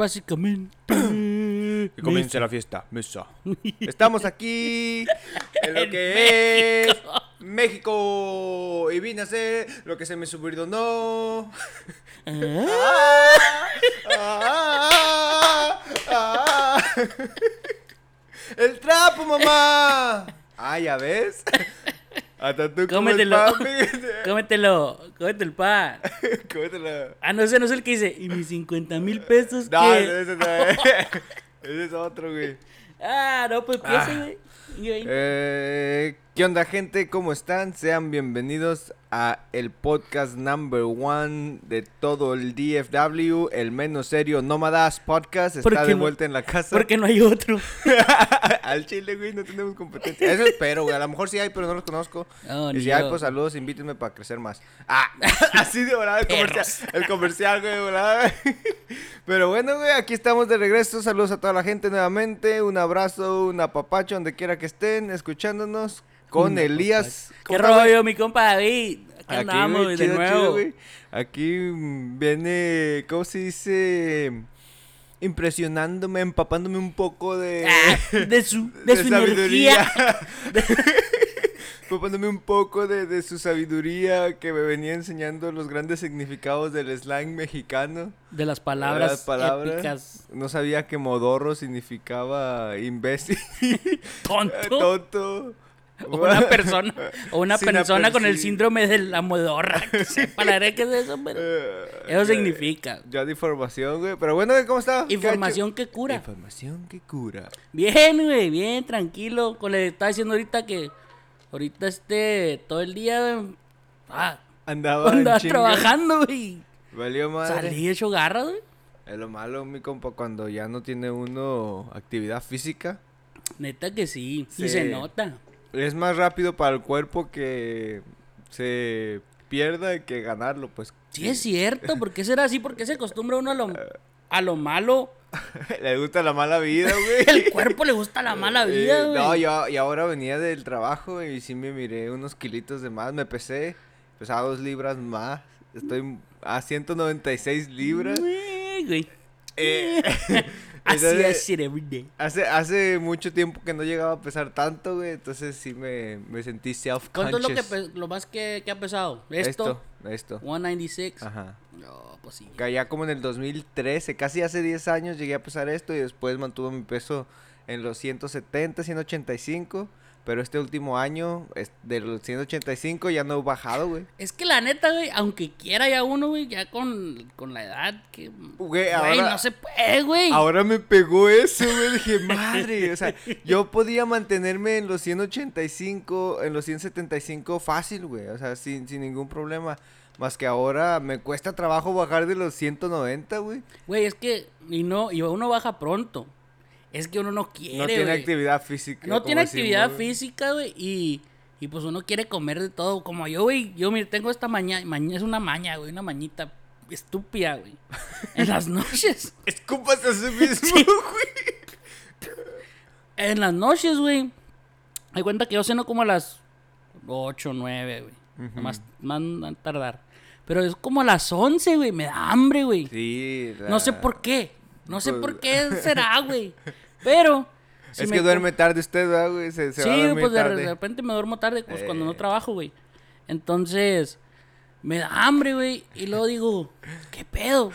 básicamente. Que comience la fiesta, mesa. Estamos aquí en lo que es México. Y vine a hacer lo que se me subordonó. Ah, Ah, ah, ah. El trapo, mamá. Ah, ya ves. Hasta tú Cómetelo. Cómetelo, cómete el pan. Cómetelo. Ah, no, ese no es el que dice. ¿Y mis 50 mil pesos No, qué? ese no es. Ese es otro, güey. Ah, no, pues Ah. piensa, güey. Y ahí- Eh, ¿Qué onda gente? ¿Cómo están? Sean bienvenidos a el podcast number one de todo el DFW, el menos serio Nómadas Podcast. ¿Por Está de no? vuelta en la casa. Porque no hay otro. Al chile, güey, no tenemos competencia. Eso espero, güey. A lo mejor sí hay, pero no los conozco. No, y si hay, pues saludos, invítenme para crecer más. Ah, así de volada el comercial, el comercial, güey, volada. Pero bueno, güey, aquí estamos de regreso. Saludos a toda la gente nuevamente. Un abrazo, un apapacho donde quiera que estén escuchándonos. Con Una Elías. ¿Qué rollo, mi compa David? Aquí Aquí, andamos, güey, de chido, nuevo. güey. Aquí viene, ¿cómo se dice? Impresionándome, empapándome un poco de... Ah, de su, de su energía. Empapándome un poco de, de su sabiduría que me venía enseñando los grandes significados del slang mexicano. De las palabras, Las palabras. épicas. No sabía que modorro significaba imbécil, Tonto. tonto. O una persona, o una Sin persona con el síndrome de la modorra. Que sepa la verdad que es eso, pero. Eh, Eso significa. Ya de información, güey. Pero bueno, ¿cómo está? Información que cura. Información que cura. Bien, güey, bien, tranquilo. Como le estaba diciendo ahorita que. Ahorita este. Todo el día, güey. Ah, Andaba, andaba trabajando, güey. Valió madre. Salí hecho garra, güey. Es lo malo, mi compa, cuando ya no tiene uno actividad física. Neta que sí. Sí. Y se nota. Es más rápido para el cuerpo que se pierda que ganarlo, pues. Sí, es cierto. ¿Por qué será así? ¿Por qué se acostumbra uno a lo, a lo malo? Le gusta la mala vida, güey. El cuerpo le gusta la mala Eh, vida, güey. no, yo, y ahora venía del trabajo y sí me miré unos kilitos de más. Me pesé, pesaba dos libras más. Estoy a 196 libras. Güey, güey. Eh, Every day. Hace, hace mucho tiempo que no llegaba a pesar tanto, güey. Entonces sí me, me sentí self-conscious. ¿Cuánto es lo, que, lo más que, que ha pesado? ¿Esto? Esto, esto. 196. Ajá. No, pues sí. Ya como en el 2013, casi hace 10 años llegué a pesar esto y después mantuve mi peso en los 170, 185. Pero este último año, es- de los 185 ya no he bajado, güey. Es que la neta, güey, aunque quiera ya uno, güey, ya con, con la edad que... Güey, Güey, ahora, no se puede, güey. ahora me pegó eso, güey. Dije, madre, o sea, yo podía mantenerme en los 185, en los 175 fácil, güey. O sea, sin, sin ningún problema. Más que ahora me cuesta trabajo bajar de los 190, güey. Güey, es que... Y no, y uno baja pronto. Es que uno no quiere, No tiene actividad física. No tiene actividad física, güey, y... Y pues uno quiere comer de todo. Como yo, güey. Yo, mire, tengo esta maña, maña... Es una maña, güey. Una mañita estúpida, güey. En las noches. Escúpase a sí mismo, Sí. güey. En las noches, güey. Hay cuenta que yo ceno como a las 8, 9, güey. más, más tardar. Pero es como a las 11, güey. Me da hambre, güey. Sí. la- No sé por qué. No sé Pues- por qué será, güey. Pero. si es que duerme tarde usted, ¿verdad, güey? Se, se Sí, va a dormir pues de, tarde. de repente me duermo tarde, pues cuando no Eh. trabajo, güey. Entonces, me da hambre, güey. Y luego digo, ¿qué pedo?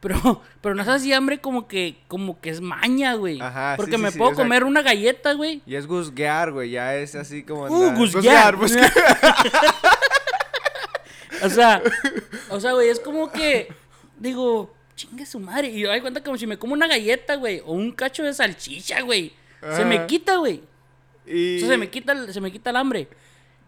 Pero, pero no es así hambre como que, como que es maña, güey. Ajá, Porque sí, me sí, puedo comer una galleta, güey. Y es guzguear, güey. Ya es así como. Uh, guzguear. guzguear, O sea, o sea, güey, es como que digo, chingue su madre. Y yo doy cuenta como si me como una galleta, güey, o un cacho de salchicha, güey. Se me quita, güey. Y... Eso se me quita, el- se me quita el hambre.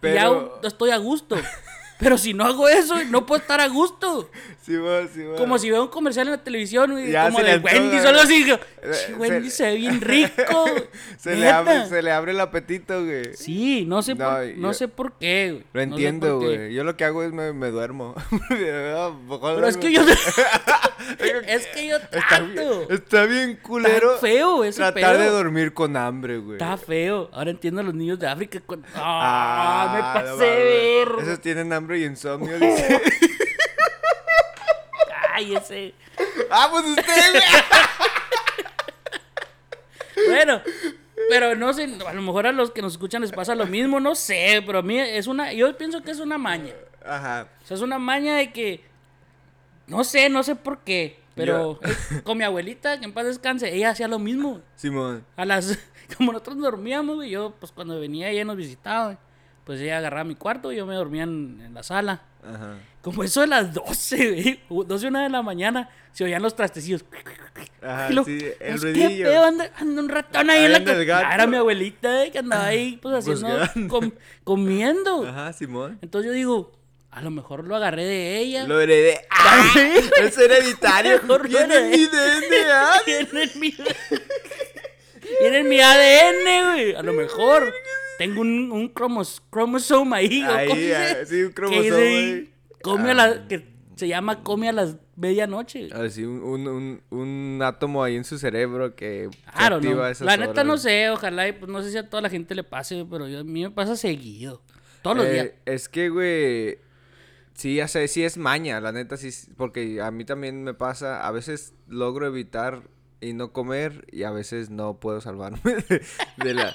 Pero- Y ya estoy a gusto. Pero si no hago eso, no puedo estar a gusto. Sí, va, sí. Como si veo un comercial en la televisión, güey, Ya como de antoja, Wendy's o algo así. Eh, "Che, Wendy's se- se ve bien rico. se, le neta". abre, se le abre el apetito, güey. Sí, no sé, No, por, yo- no sé por qué, güey. Lo No sé entiendo, güey. Yo lo que hago es me, me duermo. Pero es que yo... es que yo Está bien, trato. está bien culero. Está feo ese Tratar de dormir con hambre, güey. Está feo. Ahora entiendo a los niños de África. con- Ah, Ah, me no pasé de ver. Esos tienen hambre y insomnio, dice. Ay, ese. Ah, pues usted. Bueno, pero no sé, a lo mejor a los que nos escuchan les pasa lo mismo, no sé, pero a mí es una, yo pienso que es una maña. Ajá. O sea, es una maña de que, no sé, no sé por qué, pero con mi abuelita, que en paz descanse, ella hacía lo mismo. Simón. A las, como nosotros dormíamos, güey, yo, pues cuando venía ella nos visitaba, güey, pues ella agarraba mi cuarto y yo me dormía en, en la sala. Ajá. Como eso de las 12, güey, 12 una de la mañana, se oían los trastecillos. Ajá, lo- sí, el pues. ¿Qué pedo? Anda, anda un ratón ahí en la gato. Era mi abuelita eh, que andaba ahí, pues haciendo, Buscando. com- comiendo. Ajá, Simón. Entonces yo digo, a lo mejor lo agarré de ella. Lo heredé. ¡Ah! Es hereditario. Viene en mi. DNA. Viene en mi, viene en mi ADN, güey. A lo mejor tengo un, un cromos, cromosoma ahí. ¿o Ahí, cómo ah, dice? sí, un cromosoma ahí. Come a Ah. la, que se llama come a las medianoche. Así, un, un, un, un átomo ahí en su cerebro que Claro, activa no. a esas La neta horas. no sé, ojalá, y pues no sé si a toda la gente le pase, pero yo- a mí me pasa seguido. Todos los Eh, días. Es que, güey. Sí, ya sé, sí es maña, la neta, sí. Porque a mí también me pasa. A veces logro evitar y no comer, y a veces no puedo salvarme de, de la.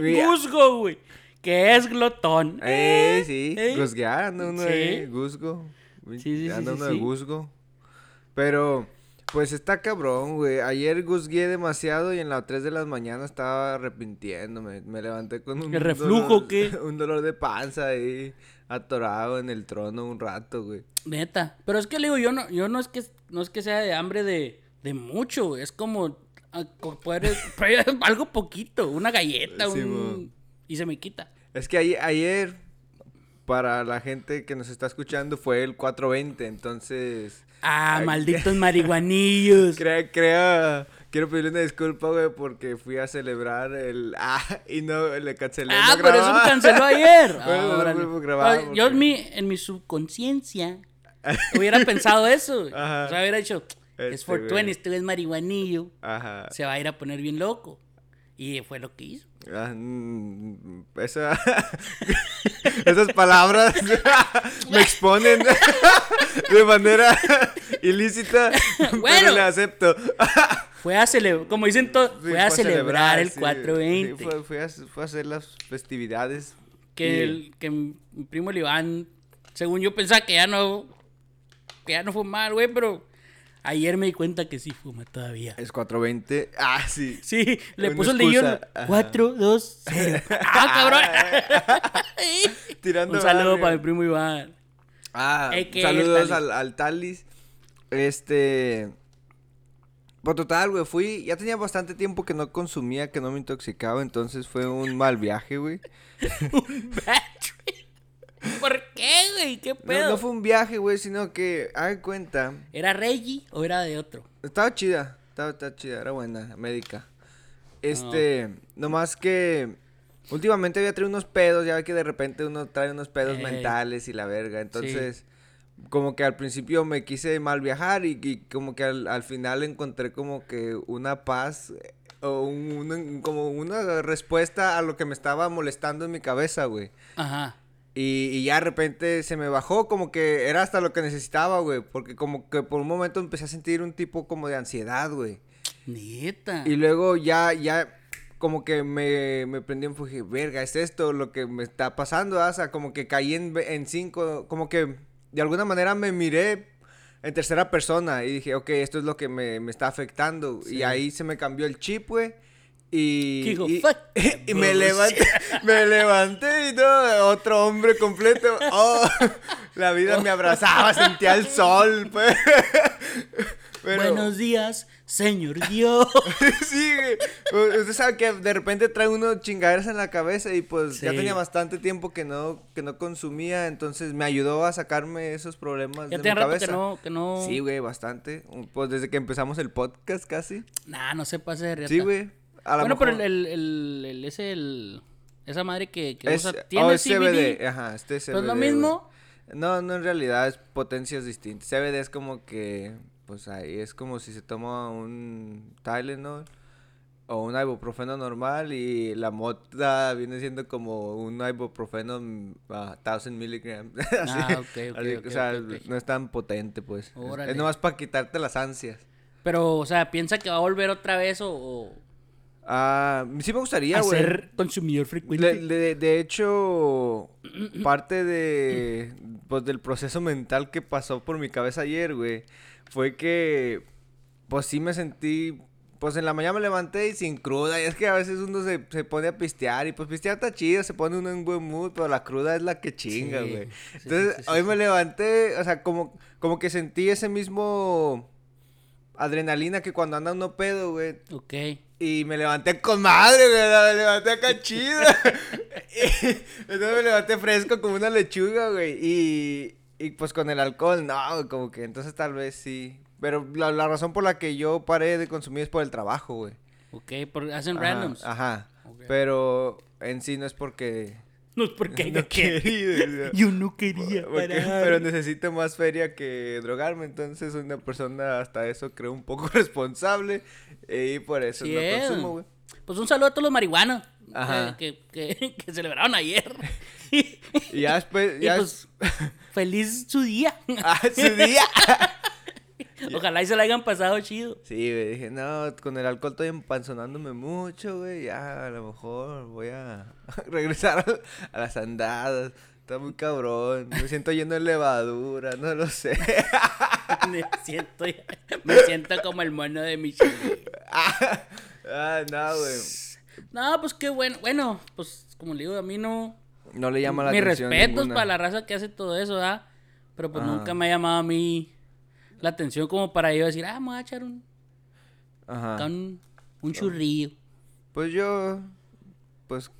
Gusgo, güey. Que es glotón. Eh, sí, eh. anda uno Sí. de gusgo. Sí, sí, sí, Anda sí, uno de sí. gusgo. Pero, pues está cabrón, güey. Ayer gusgué demasiado y en las 3 de la mañana estaba arrepintiéndome. Me levanté con un. ¿El reflujo dolor- qué? Un dolor de panza ahí, atorado en el trono un rato, güey. Neta. Pero es que le digo, yo no, yo no es que no es que sea de hambre de, de mucho, güey. Es como ah, poder- algo poquito, una galleta, Sí, un... y se me quita. Es que ayer, ayer, para la gente que nos está escuchando, fue el 420, entonces. Ah, Ay. malditos marihuanillos. Crea, crea, quiero pedirle una disculpa, güey, porque fui a celebrar el... Ah, y no, le cancelé. Ah, no por eso me canceló ayer. No grabar Yo en mi, en mi subconsciencia hubiera pensado eso. Ajá. O sea, hubiera dicho, Este es 420, güey. este güey es marihuanillo. Ajá. Se va a ir a poner bien loco. Y fue lo que hizo. Ah, mm, esa... Esas palabras me exponen de manera ilícita, Bueno. pero le acepto. Fue a celebrar, como dicen todos, Sí, fue a celebrar el sí, 420. sí, fue, fue a, fue a hacer las festividades. que, y- el, que mi primo el Iván, según yo pensaba que ya no, que ya no fue mal, güey, pero ayer me di cuenta que sí fuma todavía. Es 420. Ah, sí. Sí, le puso el ajá. 4, 2, 0. ¡Ah, cabrón! Tirando Un saludo para mi primo Iván. Ah, Ey, ¿qué saludos al, al Talis. Este. Pues total, güey, fui. Ya tenía bastante tiempo que no consumía, que no me intoxicaba, entonces fue un mal viaje, güey. ¿Por qué, güey? ¿Qué No, pedo? no fue un viaje, güey, sino que, hagan cuenta. ¿Era Reggie o era de otro? Estaba chida, estaba, estaba chida, era buena, médica. Este, nomás que. Últimamente había traído unos pedos, ya ve que de repente uno trae unos pedos Ey. mentales y la verga. Entonces, como que al principio me quise mal viajar y, y como que al, al final encontré como que una paz eh, o un- un- como una respuesta a lo que me estaba molestando en mi cabeza, güey. Ajá. Y, y ya de repente se me bajó, como que era hasta lo que necesitaba, güey. Porque como que por un momento empecé a sentir un tipo como de ansiedad, güey. Neta. Y luego ya, ya, como que me, me prendí en dije, verga, es esto lo que me está pasando, ah? o sea, como que caí en, en cinco, como que de alguna manera me miré en tercera persona y dije, ok, esto es lo que me, me está afectando. Sí. Y ahí se me cambió el chip, güey. Y, y, "Fuck y me bullshit". levanté, me levanté y todo, otro hombre completo. Oh, la vida me abrazaba, sentía el sol, pues. Pero- Buenos días, señor Dios. sí, Usted sabe que de repente trae uno chingaderas en la cabeza y pues ya Sí. tenía bastante tiempo que no, que no consumía, entonces me ayudó a sacarme esos problemas ya de mi cabeza. que no, que no. Sí, güey, bastante. Pues desde que empezamos el podcast casi. Nah, no se pase de riata. Sí, güey. A Bueno, pero el, el, el, el- esa madre que, que es, usa, oh, tiene es CBD. CBD. Ajá, este es CBD. Pues lo mismo. No, no, en realidad es potencias distintas. CBD es como que, pues ahí es como si se toma un Tylenol o un ibuprofeno normal y la mota viene siendo como un ibuprofeno mm, a 1000 miligramos. Ah, ok, ok, así, ok, o sea, no es tan potente, pues. Es- Órale. Es nomás para quitarte las ansias. Pero, o sea, ¿piensa que va a volver otra vez o, o Ah, sí me gustaría, güey. ser consumidor frecuente? De hecho, parte de pues del proceso mental que pasó por mi cabeza ayer, güey, fue que pues sí me sentí pues en la mañana me levanté y sin cruda, y es que a veces uno se, se pone a pistear y pues pistear está chido, se pone uno en buen mood, pero la cruda es la que chinga, güey. sí, Entonces, sí, sí, hoy me levanté, o sea, como como que sentí ese mismo adrenalina que cuando anda uno pedo, güey. Ok. Y me levanté con madre, güey. Me levanté acá chido. Y entonces me levanté fresco como una lechuga, güey. Y, y pues con el alcohol, no, güey, como que entonces tal vez sí. Pero la, la razón por la que yo paré de consumir es por el trabajo, güey. Ok, porque hacen Ajá, randoms. Ajá. Pero en sí no es porque... No es porque no que- quería, Yo no quería porque- parar. pero necesito más feria que drogarme, entonces una persona hasta eso creo un poco responsable y por eso no consumo, güey. Pues un saludo a todos los marihuanos Ajá. que, que, que- celebraron ayer. y Y ya después, ya pues, feliz su día. Ah, su día. Ojalá y se la hayan pasado chido. Sí, güey, dije, no, con el alcohol estoy empanzonándome mucho, güey, ya a lo mejor voy a regresar a, las andadas. Está muy cabrón, me siento lleno de levadura, no lo sé. Me siento, me siento como el mono de Michelle. ah, no, güey. No, pues qué bueno. Bueno, pues como le digo, a mí no. No le llama la Mis atención respetos ninguna. para la raza que hace todo eso, ¿ah? Pero pues Ajá. nunca me ha llamado a mí la atención como para yo decir, ah, me voy a echar un, Ajá. un, un churrillo. Pues yo, pues,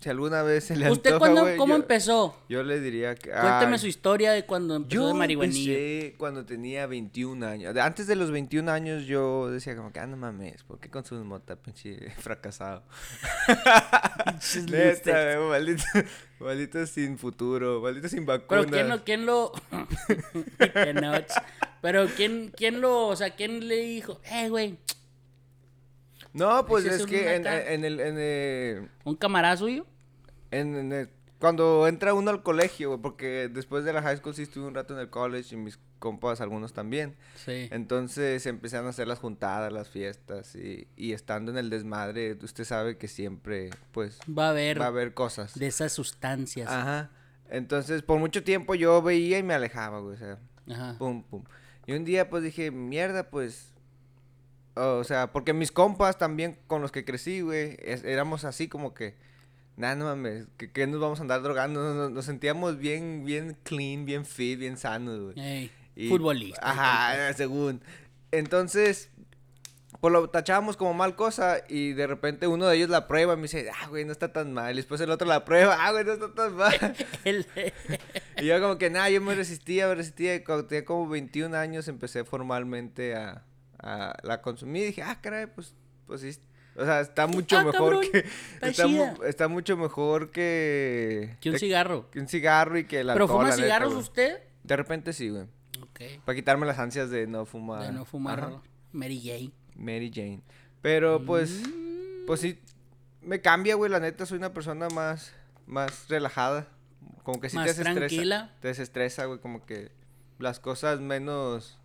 si alguna vez se le ¿Usted antoja, cuándo, güey, cómo yo- empezó? Yo le diría que... Cuénteme ay, su historia de cuando empezó Yo de marihuanillo. empecé cuando tenía 21 años. Antes de los 21 años yo decía como que, ah, no mames, ¿por qué consumes mota, pinche fracasado? Neta, maldito, maldito sin futuro, maldito sin vacunas. Pero quién lo, quién lo, pero quién, quién lo, o sea, quién le dijo, eh, güey, No, pues es es que un en, el... En el un camarada suyo. En, en el- cuando entra uno al colegio, güey, porque después de la high school sí estuve un rato en el college y mis compas, algunos también. Sí. Entonces empezaron a hacer las juntadas, las fiestas y, y estando en el desmadre, usted sabe que siempre, pues, Va a haber va a haber cosas. de esas sustancias. Ajá. Entonces, por mucho tiempo yo veía y me alejaba, güey, o sea, Ajá. pum, pum. Y un día, pues, dije, mierda, pues, o sea, porque mis compas también con los que crecí, güey, éramos así como que, nada, no mames, que, que nos vamos a andar drogando, nos, nos- nos sentíamos bien, bien clean, bien fit, bien sanos, güey. Futbolista. Ajá, según. Entonces, pues lo tachábamos como mal cosa y de repente uno de ellos la prueba y me dice, ah, güey, no está tan mal. Y después el otro la prueba, ah, güey, no está tan mal. y yo como que, nada, yo me resistía, me resistía. Y cuando tenía como 21 años empecé formalmente a, a la consumir. Y dije, ah, caray, pues, pues sí. O sea, está mucho Ah, mejor cabrón, que... está mu- está mucho mejor que... que un cigarro. que un cigarro y que el ¿Pero alcohol, fuma la cigarros usted? De repente sí, güey. Ok. Para quitarme las ansias de no fumar. De no fumar Ajá. Mary Jane. Mary Jane. Pero pues, Mm. pues sí, me cambia, güey. La neta, soy una persona más, más relajada. Como que sí Más te desestresa. tranquila. Te desestresa, güey. Como que las cosas menos,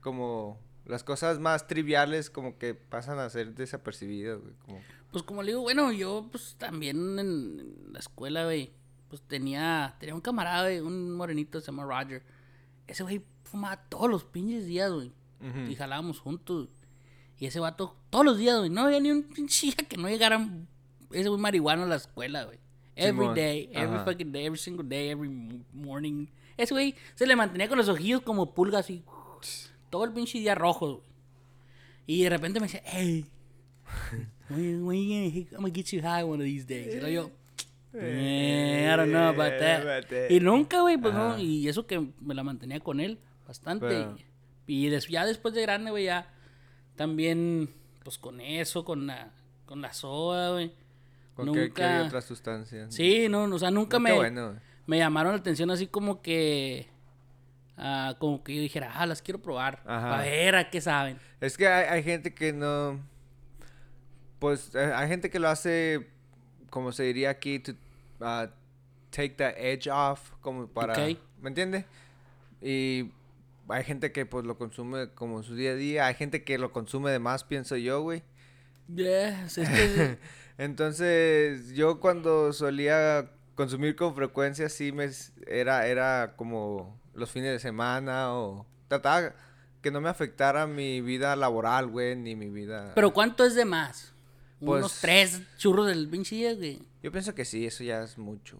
como las cosas más triviales, como que pasan a ser desapercibidas, güey. Como, Pues como le digo, bueno, yo pues también en, la escuela, güey, pues tenía, tenía un camarada, güey, un morenito, se llama Roger. Ese güey fumaba todos los pinches días, güey. Y jalábamos juntos. Y ese vato, todos los días, güey, no había ni un pinche día que no llegara ese güey marihuano a la escuela, güey. Every day, every ajá. fucking day, every single day, every mo- morning. Ese güey se le mantenía con los ojillos como pulgas así. Todo el pinche día rojo. Y de repente me decía, hey, when, when you gonna, I'm gonna get you high one of these days. Y luego yo, eh, I don't know about that. About that. Y nunca, güey, pues no. Ajá. Y eso que me la mantenía con él bastante. Pero- Y des- ya después de grande, güey, ya también, pues con eso, con la, con la soda, güey. con que, que hay Nunca. otras sustancias. Sí, no, no, o sea, nunca No, me, bueno, me llamaron la atención así como que. Ah, como que yo dijera, ah, las quiero probar. Ajá. A ver a qué saben. Es que hay, hay gente que no. Pues eh, hay gente que lo hace, como se diría aquí, to uh, take the edge off, como para... Ok. ¿Me entiendes? Y hay gente que pues lo consume como su día a día. Hay gente que lo consume de más, pienso yo, güey. Yes, es que- Entonces, yo cuando solía consumir con frecuencia, sí me era, era como los fines de semana o trataba que no me afectara mi vida laboral, güey, ni mi vida. Pero ¿cuánto es de más? Pues- Unos tres churros del pinche día, güey. Yo pienso que sí, eso ya es mucho.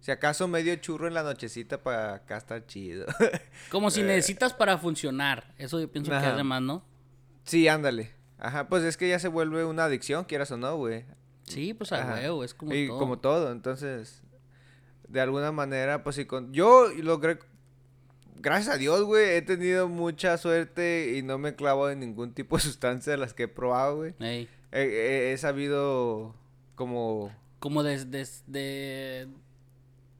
Si acaso medio churro en la nochecita para acá está chido. Como si necesitas para funcionar. Eso yo pienso que es de más, ¿no? sí, ándale. Ajá, pues es que ya se vuelve una adicción, quieras o no, güey. Sí, pues a huevo, es como y todo. como todo, entonces, de alguna manera, pues sí, con... yo logré, gracias a Dios, güey, he tenido mucha suerte y no me clavo en ningún tipo de sustancia de las que he probado, güey. Ey, He, he- he sabido como Como de, de, de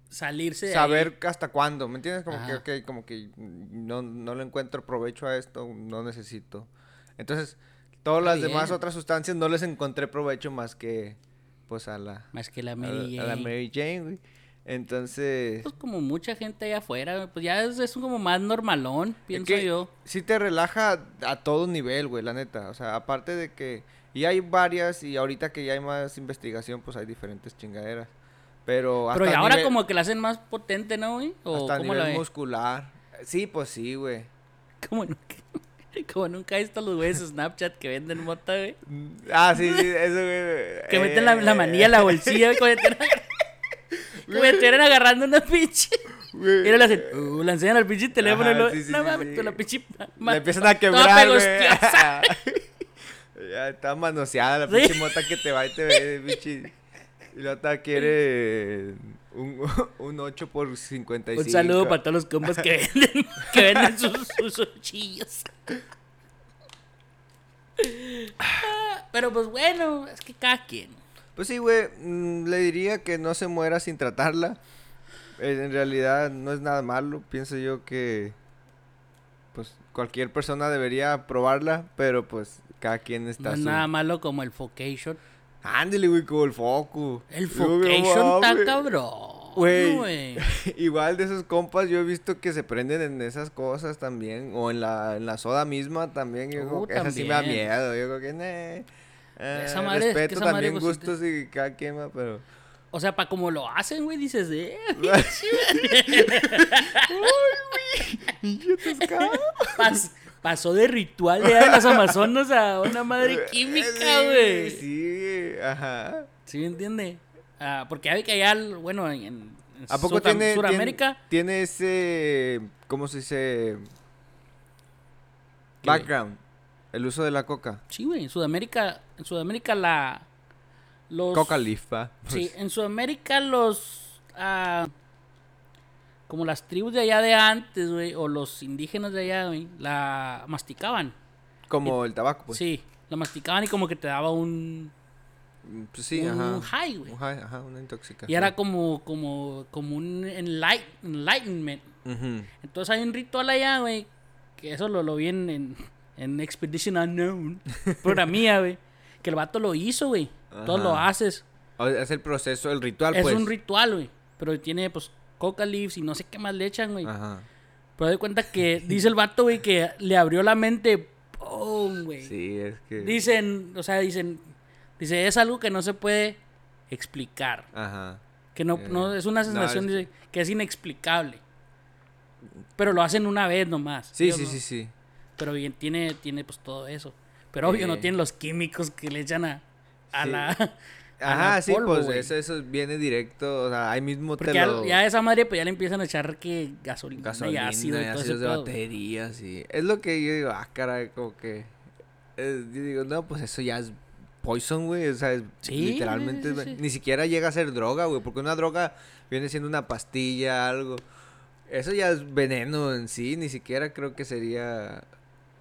salirse ahí. saber hasta cuándo, ¿me entiendes? Como Ajá. que, como que no, no le encuentro provecho a esto, no necesito. Entonces, todas Está las demás otras sustancias no les encontré provecho más que, pues, a la... Más que la a Mary la, a la Jane. Mary Jane, güey. Entonces, Pues como mucha gente allá afuera, pues ya es, es como más normalón, pienso que yo. sí te relaja a todo nivel, güey, la neta. O sea, aparte de que... Y hay varias, y ahorita que ya hay más investigación, pues hay diferentes chingaderas. Pero Pero hasta y a ahora nivel- como que la hacen más potente, ¿no, güey? O Hasta a cómo nivel muscular. Sí, pues sí, güey. Como nunca, como nunca he visto los güeyes de Snapchat que venden mota, güey. Ah, sí, sí, eso, güey. Que meten la, la Eh, manilla en la bolsilla, güey, como estuvieran- agarrando una pinche. ahora le hacen, uh, la enseñan al pinche teléfono Ajá, y sí, sí, no mames, sí. con la pinche. Le empiezan a quebrar, güey. ya está manoseada la pinche mota que te va y te ve, pinche. Y la otra quiere un, un 8 por 55. Un saludo para todos los compas que venden, que venden sus, sus ochillos. Ah, Pero pues bueno, es que cada quien. Pues sí, güey, mm, le diría que no se muera sin tratarla. Eh, En realidad no es nada malo, pienso yo que pues cualquier persona debería probarla, pero pues cada quien está No es su- nada malo como el Focation. Ándale, güey, como el foco. El Focation está mames. cabrón. Güey. Igual de esos compas, yo he visto que se prenden en esas cosas también. O en la, en la soda misma también. Yo Uh, creo que esa sí me da también. miedo. Yo creo que, nah. Eh, Esa madre- que respeto esa madre, también pues, sí gustos y cada quien, va, pero... O sea, para como lo hacen, güey, dices, eh. pas- pasó de ritual de las Amazonas a una madre química, Sí, güey. Sí, ajá. ¿Sí me entiende? Ah, porque hay que allá, bueno, en, en ¿A poco tiene, Sudamérica, tiene, tiene ese, ¿cómo se dice? ¿Qué, güey? Background. El uso de la coca. sí, güey, en Sudamérica, en Sudamérica la, los, Coca leaf, ¿va? sí, en Sudamérica los, ah, como las tribus de allá de antes, güey, o los indígenas de allá, güey, la masticaban, Como el tabaco, pues. sí, la masticaban y como que te daba un, Pues sí, un ajá. high, güey. Un high, ajá, una intoxicación. Y era como, como, como un enlight- enlightenment. Entonces hay un ritual allá, güey, que eso lo, lo vi en, en, en Expedition Unknown, programía, güey, que el vato lo hizo, güey. Todo lo haces. O sea, Es el proceso, el ritual, es pues. un ritual, güey. Pero tiene, pues, coca leaves y no sé qué más le echan, güey. Ajá. Pero de cuenta que dice el vato, güey, que le abrió la mente, ¡pum, güey! Sí, es que. Dicen, o sea, dicen, dice, es algo que no se puede explicar. Ajá. Que no, Eh, no es una no, sensación es- dice, que es inexplicable. Pero lo hacen una vez nomás. Sí, sí, no- sí, sí. Pero bien, tiene, tiene pues todo eso. Pero obvio, no Eh. tiene los químicos que le echan a, a Sí. la. Ajá, sí, polvo, pues eso, eso viene directo, o sea, ahí mismo Porque te ya, lo... ya esa madre, pues ya le empiezan a echar que gasolina, gasolina y ácido y todo ese ácidos de pedo. batería, sí. Es lo que yo digo, ah, caray, como que... eh, yo digo, no, pues eso ya es poison, güey, o sea, es Sí, literalmente... sí, sí. Ni siquiera llega a ser droga, güey, porque una droga viene siendo una pastilla, algo. Eso ya es veneno en sí, ni siquiera creo que sería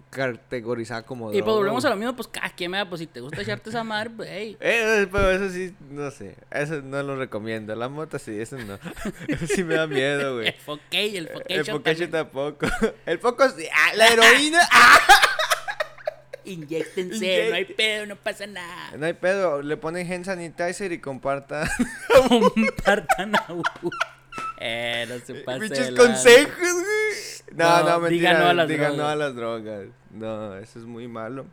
categorizada como Y pues volvemos a lo mismo, pues cada quien, ¿verdad? pues si te gusta echarte esa madre, pues hey. Eh, pero eso sí, no sé, eso no lo recomiendo. La moto sí, eso no. Eso sí me da miedo, güey. El foqué, el El foqué Pokémon tampoco. El poco sí. Ah, la heroína. ah. Inyéctense, no hay pedo, no pasa nada. No hay pedo, le ponen hand sanitizer y compartan. Compartan a. Eh, no se pase. Muchos de lanza. consejos, güey. No, No, no, diga mentira. no a las diga no drogas. a las drogas. No, eso es muy malo.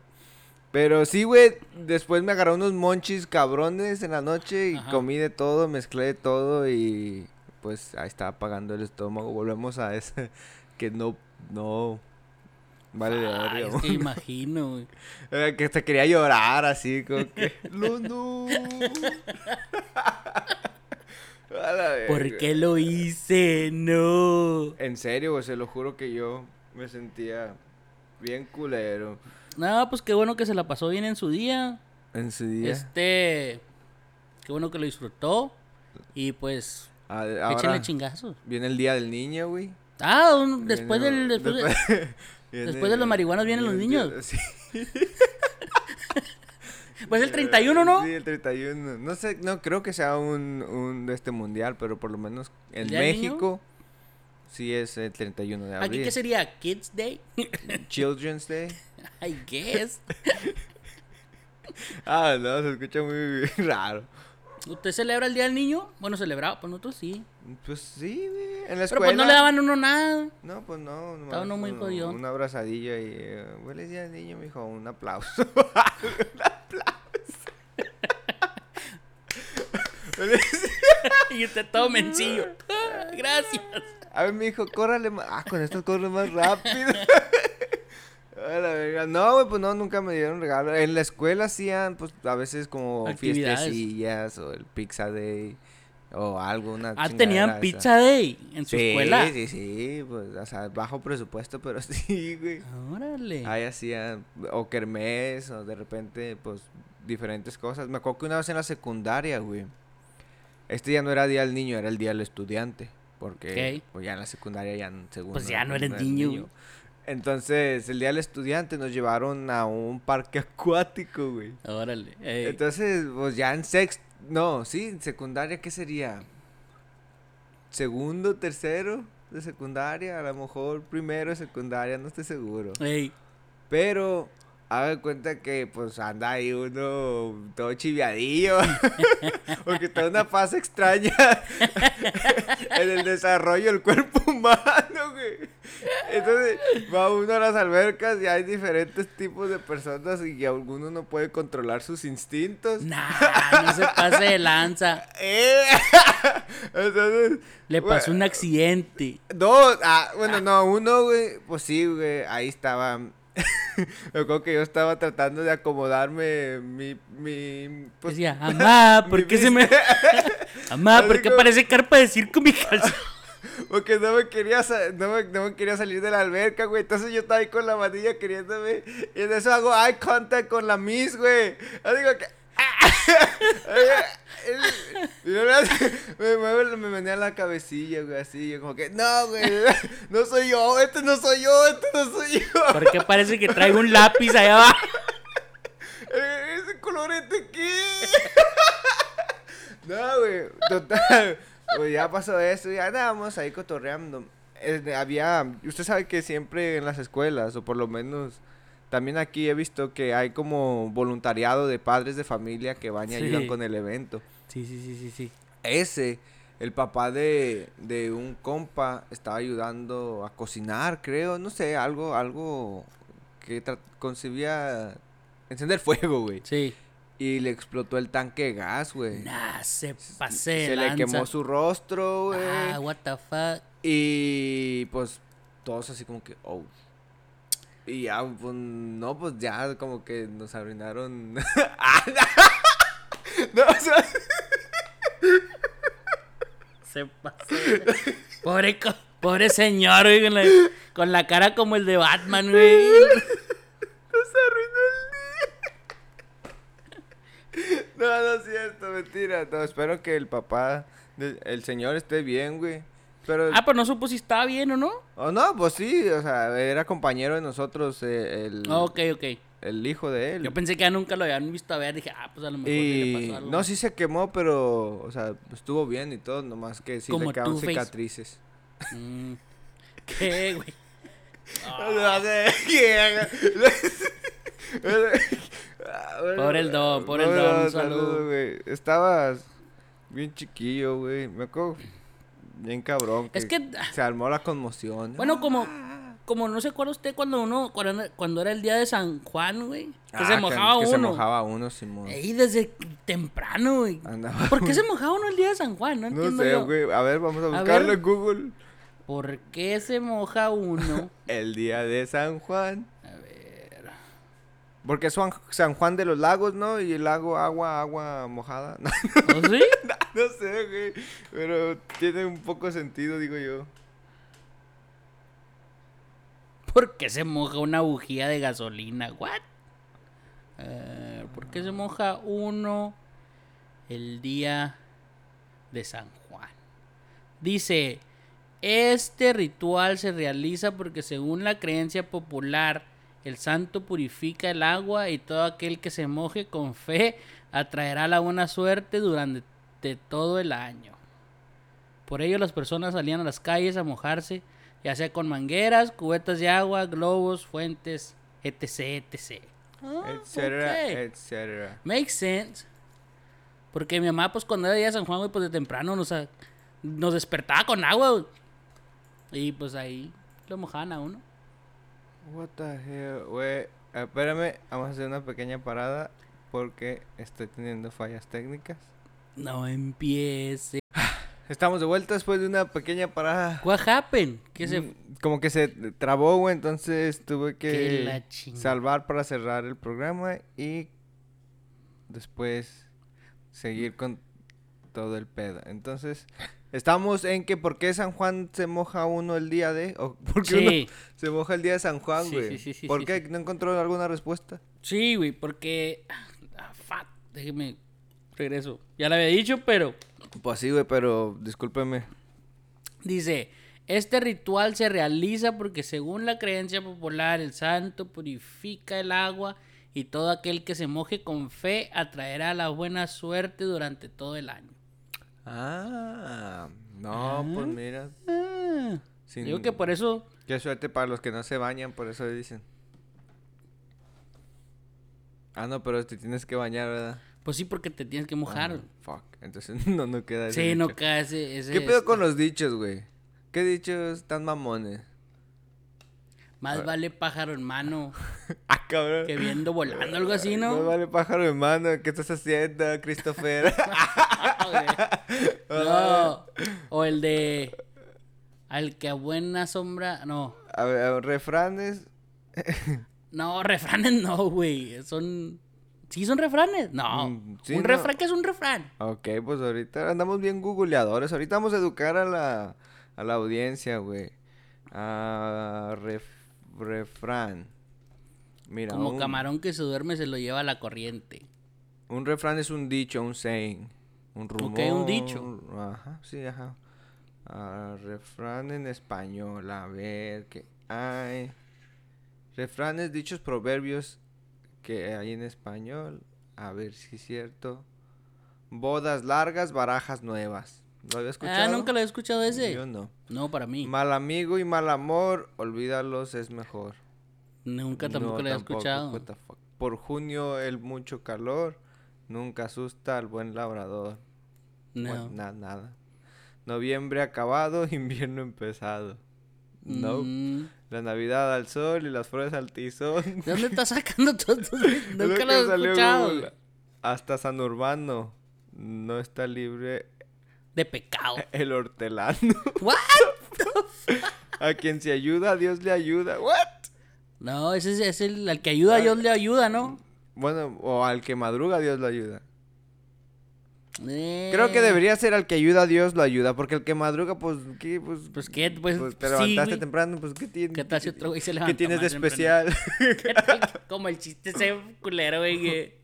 Pero sí, güey, después me agarró unos monchis cabrones en la noche y Ajá. comí de todo, mezclé de todo y pues ahí estaba apagando el estómago. Volvemos a ese que no, no, vale de Ay, verga, es que imagino, güey. Eh, Que te quería llorar así, como que. ¡No, no! La ¿Por qué lo hice? No. En serio, se lo juro que yo me sentía bien culero No, pues qué bueno que se la pasó bien en su día. en su día. Este. Qué bueno que lo disfrutó. Y pues. A- Échenle Ahora chingazos. viene el día del niño, güey. Ah, un- después Viene- del. Después de- después de los marihuanos vienen los niños. Sí. pues el 31, ¿no? Sí, el 31. No sé, no creo que sea un, un de este mundial, pero por lo menos en ¿El del niño? México sí es el 31 de abril. ¿Aquí qué sería? ¿Kids Day? Children's Day. I guess. Ah, no, se escucha muy raro. ¿Usted celebra el Día del Niño? Bueno, celebraba, pues nosotros sí. Pues sí, güey. En la escuela. Pero pues no le daban uno nada. No, pues no. Estaba uno muy un- jodido. Una abrazadilla y. eh, Feliz día del niño, mijo. Un aplauso. un aplauso. y usted todo mencillo. Ah, Gracias. A ver, mijo, córrale más. Ah, con esto corre más rápido. A la verga. No, güey, pues no, nunca me dieron regalo. En la escuela hacían, pues, a veces como fiestecillas o el pizza day o algo, una Ah, tenían esa. pizza day en su sí, escuela. Sí, sí, pues, o sea, bajo presupuesto, pero sí, güey. Órale. Ahí hacían, o kermés, o de repente, pues, diferentes cosas. Me acuerdo que una vez en la secundaria, güey. Este ya no era día del niño, era el día del estudiante. Porque, Ok. pues, ya en la secundaria, ya en segundo. Pues ya no eres niño. Entonces, el día del estudiante nos llevaron a un parque acuático, güey. Órale. ey. Entonces, pues ya en sexto, no, sí, en secundaria, ¿qué sería? Segundo, tercero de secundaria, a lo mejor primero de secundaria, no estoy seguro. Ey. Pero, haga cuenta que pues anda ahí uno todo chiviadillo, porque está una fase extraña en el desarrollo del cuerpo humano, güey. Entonces, va uno a las albercas y hay diferentes tipos de personas y alguno no puede controlar sus instintos. Nah, no se pase de lanza. Eh, Entonces, Le pasó un accidente. Dos, ah, bueno, no, uno, güey, pues sí, güey, ahí estaba. Me acuerdo que yo estaba tratando de acomodarme mi, mi, pues, Decía, amá, ¿por qué se me... vista". Amá, ¿por qué como- parece carpa de circo mi calzón? Porque no me quería, no me, no me quería salir de la alberca, güey. Entonces yo estaba ahí con la manilla queriéndome. Y en eso hago eye contact con la Miss, güey. Yo digo que. Me mueve, me menea la cabecilla, güey, así. Yo como que, no, güey, no soy yo, este no soy yo, este no soy yo. ¿Por qué parece que traigo un lápiz allá abajo? Ese colorete aquí. no, güey. Total. Pues ya pasó eso, ya andábamos ahí cotorreando. Eh, había, usted sabe que siempre en las escuelas, o por lo menos también aquí he visto que hay como voluntariado de padres de familia que van y ayudan con el evento. Sí, sí, sí, sí, sí. Ese, el papá de, de un compa estaba ayudando a cocinar, creo, no sé, algo, algo que concebía encender fuego, güey. Sí. Y le explotó el tanque de gas, güey. Nah, se pasé Se le quemó su rostro, güey. Ah, what the fuck. Y pues todos así como que, oh. Y ya, pues, no, pues ya como que nos arruinaron. Ah, no, o sea, Se pasó. Pobre, pobre señor, güey, con la, con la cara como el de Batman, güey. nos arruinó el. No, no es cierto, mentira. No, espero que el papá, el señor esté bien, güey. Pero, Ah, pero no supo si estaba bien o no. oh, no, pues sí, o sea, era compañero de nosotros, eh, el, ok, ok. el hijo de él. Yo pensé que ya nunca lo habían visto a ver. Dije, ah, pues a lo mejor sí le Y pasó algo. no, sí se quemó, pero, o sea, estuvo bien y todo, nomás que sí Como le quedaron cicatrices. Mm. ¿Qué, güey? Bueno, Pobre el don, pobre el don, un saludo. Estabas bien chiquillo, güey. Me acuerdo bien cabrón. Es que, se armó la conmoción. bueno, como, como no se acuerda usted cuando uno, cuando, cuando era el día de San Juan, güey, que se Ah, mojaba que uno. se mojaba uno, Simón. Ey, desde temprano, güey. Andaba- ¿Por qué se mojaba uno el día de San Juan? No No entiendo sé, yo. güey. A ver, vamos a A buscarlo ver. en Google. ¿Por qué se moja uno? El día de San Juan. A ver. Porque es San Juan de los Lagos, ¿no? Y el lago, agua, agua mojada. ¿Oh, sí? no sé, güey. Pero tiene un poco sentido, digo yo. ¿Por qué se moja una bujía de gasolina? ¿What? Eh, ¿Por qué se moja uno el día de San Juan? Dice, este ritual se realiza porque según la creencia popular, el santo purifica el agua y todo aquel que se moje con fe atraerá la buena suerte durante todo el año. Por ello las personas salían a las calles a mojarse, ya sea con mangueras, cubetas de agua, globos, fuentes, etc, etc. Ah, etcétera, ok. etcétera. Makes sense. Porque mi mamá, pues cuando era día de San Juan, güey, pues de temprano nos, a- nos despertaba con agua. Y pues ahí lo mojaban a uno. What the hell, güey. Espérame, vamos a hacer una pequeña parada porque estoy teniendo fallas técnicas. No empiece. Estamos de vuelta después de una pequeña parada. What happened? ¿Qué se... Mm, Como que se trabó, güey, entonces tuve Que salvar para cerrar el programa y después seguir con todo el pedo. Entonces, estamos en que por qué San Juan se moja uno el día de o por qué uno se moja el día de San Juan, güey. sí, sí, sí, ¿Por qué? ¿No encontró alguna respuesta? sí, güey, porque... Ah, fuck, déjeme... Regreso. Ya lo había dicho, pero... Pues sí, güey, pero discúlpeme. Dice, este ritual se realiza porque según la creencia popular, el santo purifica el agua y todo aquel que se moje con fe atraerá la buena suerte durante todo el año. Ah, no, pues Ah. mira. Ah, sin- Digo que por eso... Qué suerte para los que no se bañan, por eso dicen. Ah, no, pero te tienes que bañar, ¿verdad? Pues sí, porque te tienes que mojar. Ah, fuck. Entonces no, no queda ese sí, no cae ese... ese, ¿Qué pedo este, con los dichos, güey? ¿Qué dichos tan mamones? Más vale pájaro en mano Ah, cabrón. que viendo volando, algo así, ¿no? No vale pájaro, hermano. ¿Qué estás haciendo, Christopher? no. O el de... Al que a buena sombra... No. a ver, refranes. No, refranes no, güey. Son. ¿Sí son refranes? No. Mm, sí, un no. refrán, ¿qué es un refrán? Ok, pues ahorita andamos bien googleadores. Ahorita vamos a educar a la, a la audiencia, güey. Ah, ref- refrán. Mira, Como un, camarón que se duerme se lo lleva a la corriente. un refrán es un dicho, un saying. Un rumor. Ok, un dicho. Ajá, sí, ajá. Ah, refrán en español. A ver, ¿qué hay? Refranes, dichos, proverbios que hay en español. A ver si es cierto. Bodas largas, barajas nuevas. ¿Lo había escuchado? Ah, nunca lo he escuchado ese. Yo no. No, para mí. Mal amigo y mal amor, olvídalos es mejor. nunca tampoco No, lo he tampoco, escuchado. what the fuck. Por junio el mucho calor, nunca asusta al buen labrador. No. What- na- nada. Noviembre acabado, invierno empezado. No. Mm, La Navidad al sol y las flores al tizón. ¿De dónde estás sacando todo lo Nunca lo he escuchado. Google. Hasta San Urbano no está libre De pecado. el hortelano. ¿What? A quien se ayuda, Dios le ayuda. What? No, ese es, el al que ayuda, Dios le ayuda, ¿no? Bueno, o al que madruga, Dios lo ayuda. Eh, Creo que debería ser al que ayuda a Dios lo ayuda, porque el que madruga, pues, ¿qué? Pues, Pues qué, pues. pues, te sí, levantaste güey. temprano, pues, ¿qué tienes? ¿Qué tal si otro güey se ¿Qué levanta tienes de temprano? especial? ¿Qué? Como el chiste ese culero, güey, que,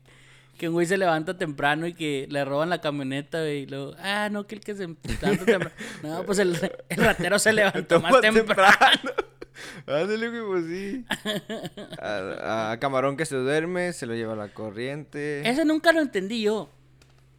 que un güey se levanta temprano y que le roban la camioneta, güey, y luego, ah, no, que el que se levanta temprano. No, pues el, el ratero se levantó más Toma temprano. Ándale, güey, pues sí. A, a camarón que se duerme, se lo lleva a la corriente. Ese nunca lo entendí yo.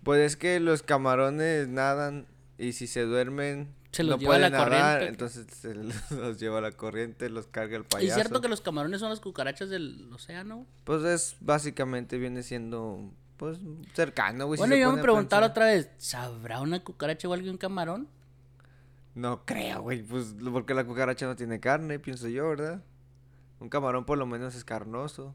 Pues es que los camarones nadan y si se duermen, Se los no lleva la pueden nadar, corriente. entonces se los lleva la corriente, los carga el ¿Y payaso. es cierto que los camarones son las cucarachas del océano? Pues es básicamente viene siendo pues cercano, güey. bueno, yo me a preguntaba la otra vez, ¿sabrá una cucaracha que un camarón? No creo, güey, pues porque la cucaracha no tiene carne, pienso yo, ¿verdad? Un camarón por lo menos es carnoso.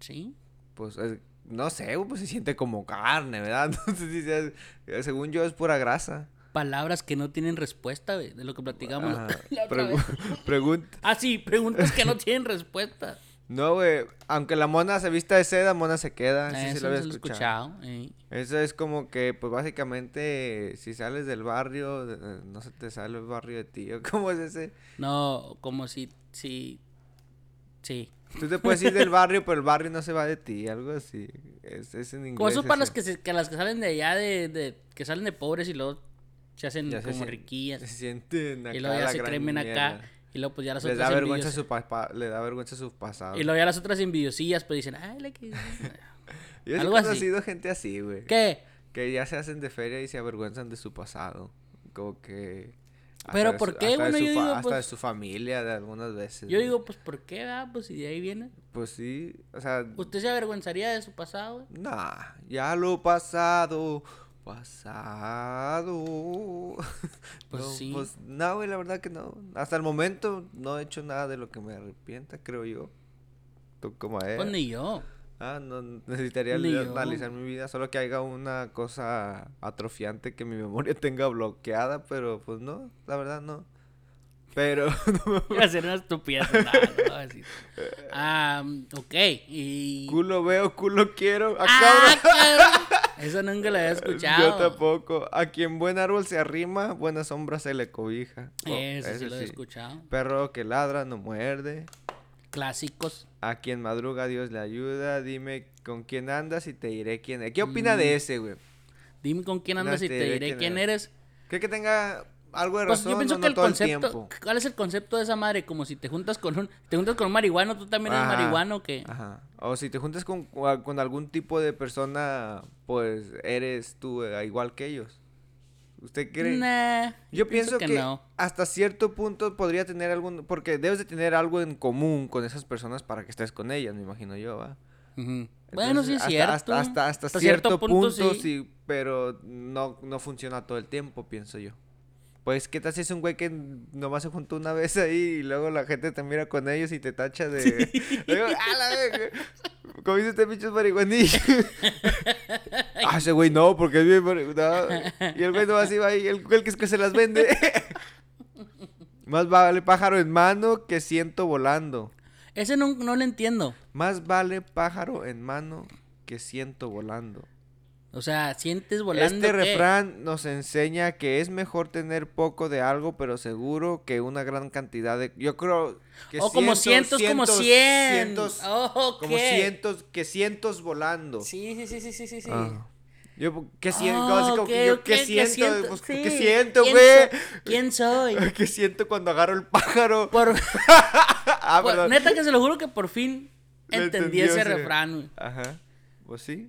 Sí. Pues es- no sé, güey, pues se siente como carne, ¿verdad? Entonces, es- según yo es pura grasa. Palabras que no tienen respuesta, güey, de lo que platicamos Ajá. la otra Pregu- vez. Ah, sí, preguntas que no tienen respuesta. No, güey, aunque la mona se vista de seda, mona se queda. Sí, sí Eso lo había escuchado. escuchado. eh. Eso es como que, pues básicamente, si sales del barrio, eh, no se te sale el barrio de ti. ¿o ¿Cómo es ese? No, como si, si, sí. Tú te puedes ir del barrio, pero el barrio no se va de ti, algo así. Es, es en inglés. Como eso para las eso. que, se- que las que salen de allá, de, de, que salen de pobres y luego se hacen Ya se como sien- riquillas. Se sienten acá Y luego ya se cremen acá. Y luego pues ya las Les otras da vergüenza su papá, le da vergüenza su pasado. Y luego ya las otras envidiosillas pues dicen, ay, la que... Yo he así. conocido gente así, güey. ¿Qué? Que ya se hacen de feria y se avergüenzan de su pasado. Como que... Pero de ¿por qué? hasta de Bueno, su yo fa- digo, Hasta pues- de su familia, de algunas veces. Yo güey. digo, pues, ¿por qué? ah? Pues si de ahí viene. Pues sí, o sea... ¿Usted se avergonzaría de su pasado? güey? Nah, ya lo pasado, pasado. Pues No, sí. Pues no, güey, la verdad que no. Hasta el momento no he hecho nada de lo que me arrepienta, creo yo. Tú como es. Pues ni yo. Ah, no necesitaría analizar mi vida, solo que haya una cosa atrofiante que mi memoria tenga bloqueada, pero pues no, la verdad no. Pero Iba a ser una estupidez. no, no voy a decir. Ah, ok. Y... culo veo, culo quiero. ¡Ah, ¡Ah, cabrón! Eso nunca lo había escuchado. Yo tampoco. A quien buen árbol se arrima, buena sombra se le cobija. Oh, Eso sí lo he sí. escuchado. Perro que ladra no muerde. Clásicos. A quien madruga Dios le ayuda. Dime con quién andas y te diré quién es. ¿Qué opina de ese, güey? Dime con quién No andas y te te diré quién quién eres. eres. ¿Cree que tenga algo de Pues razón? yo pienso que el concepto. ¿Cuál es el concepto de esa madre? Como si te juntas con un. Te juntas con un marihuano, tú también eres Ajá. marihuano que. Ajá. O si te juntas con, con algún tipo de persona, pues eres tú eh, igual que ellos. ¿Usted cree? Nah, Yo pienso, que, no. hasta cierto punto podría tener algún... Porque debes de tener algo en común con esas personas para que estés con ellas, me imagino yo, ¿va? Bueno, sí es hasta- cierto. Hasta, hasta, hasta Hasta cierto, punto, sí. sí. pero no, no funciona todo el tiempo, pienso yo. Pues, ¿qué tal si es un güey que nomás se juntó una vez ahí y luego la gente te mira con ellos y te tacha de... Digo, "Ah, la verga, Como dice este pinche marihuanillo. ah, ese güey no, porque es bien marihuana. Y el güey nomás iba ahí, el güey que es que se las vende. Más vale pájaro en mano que ciento volando. Ese no, no lo entiendo. Más vale pájaro en mano que ciento volando. O sea, sientes volando. Este refrán nos enseña que es mejor tener poco de algo, pero seguro que una gran cantidad de... Yo creo que O como cientos, como cien. cientos, Oh, como ¿qué? cientos, que cientos volando. Sí, sí, sí, sí, sí, sí. Ah. Yo, ¿qué? Oh, como que ok, yo, ok, ¿qué ¿qué siento? Pues, Sí. ¿Qué siento, ¿Quién güey? so- ¿Quién soy? ¿Qué siento cuando agarro el pájaro? Por, ah, por- neta que se lo juro que por fin entendí ese ese- refrán, güey. Ajá. Pues sí.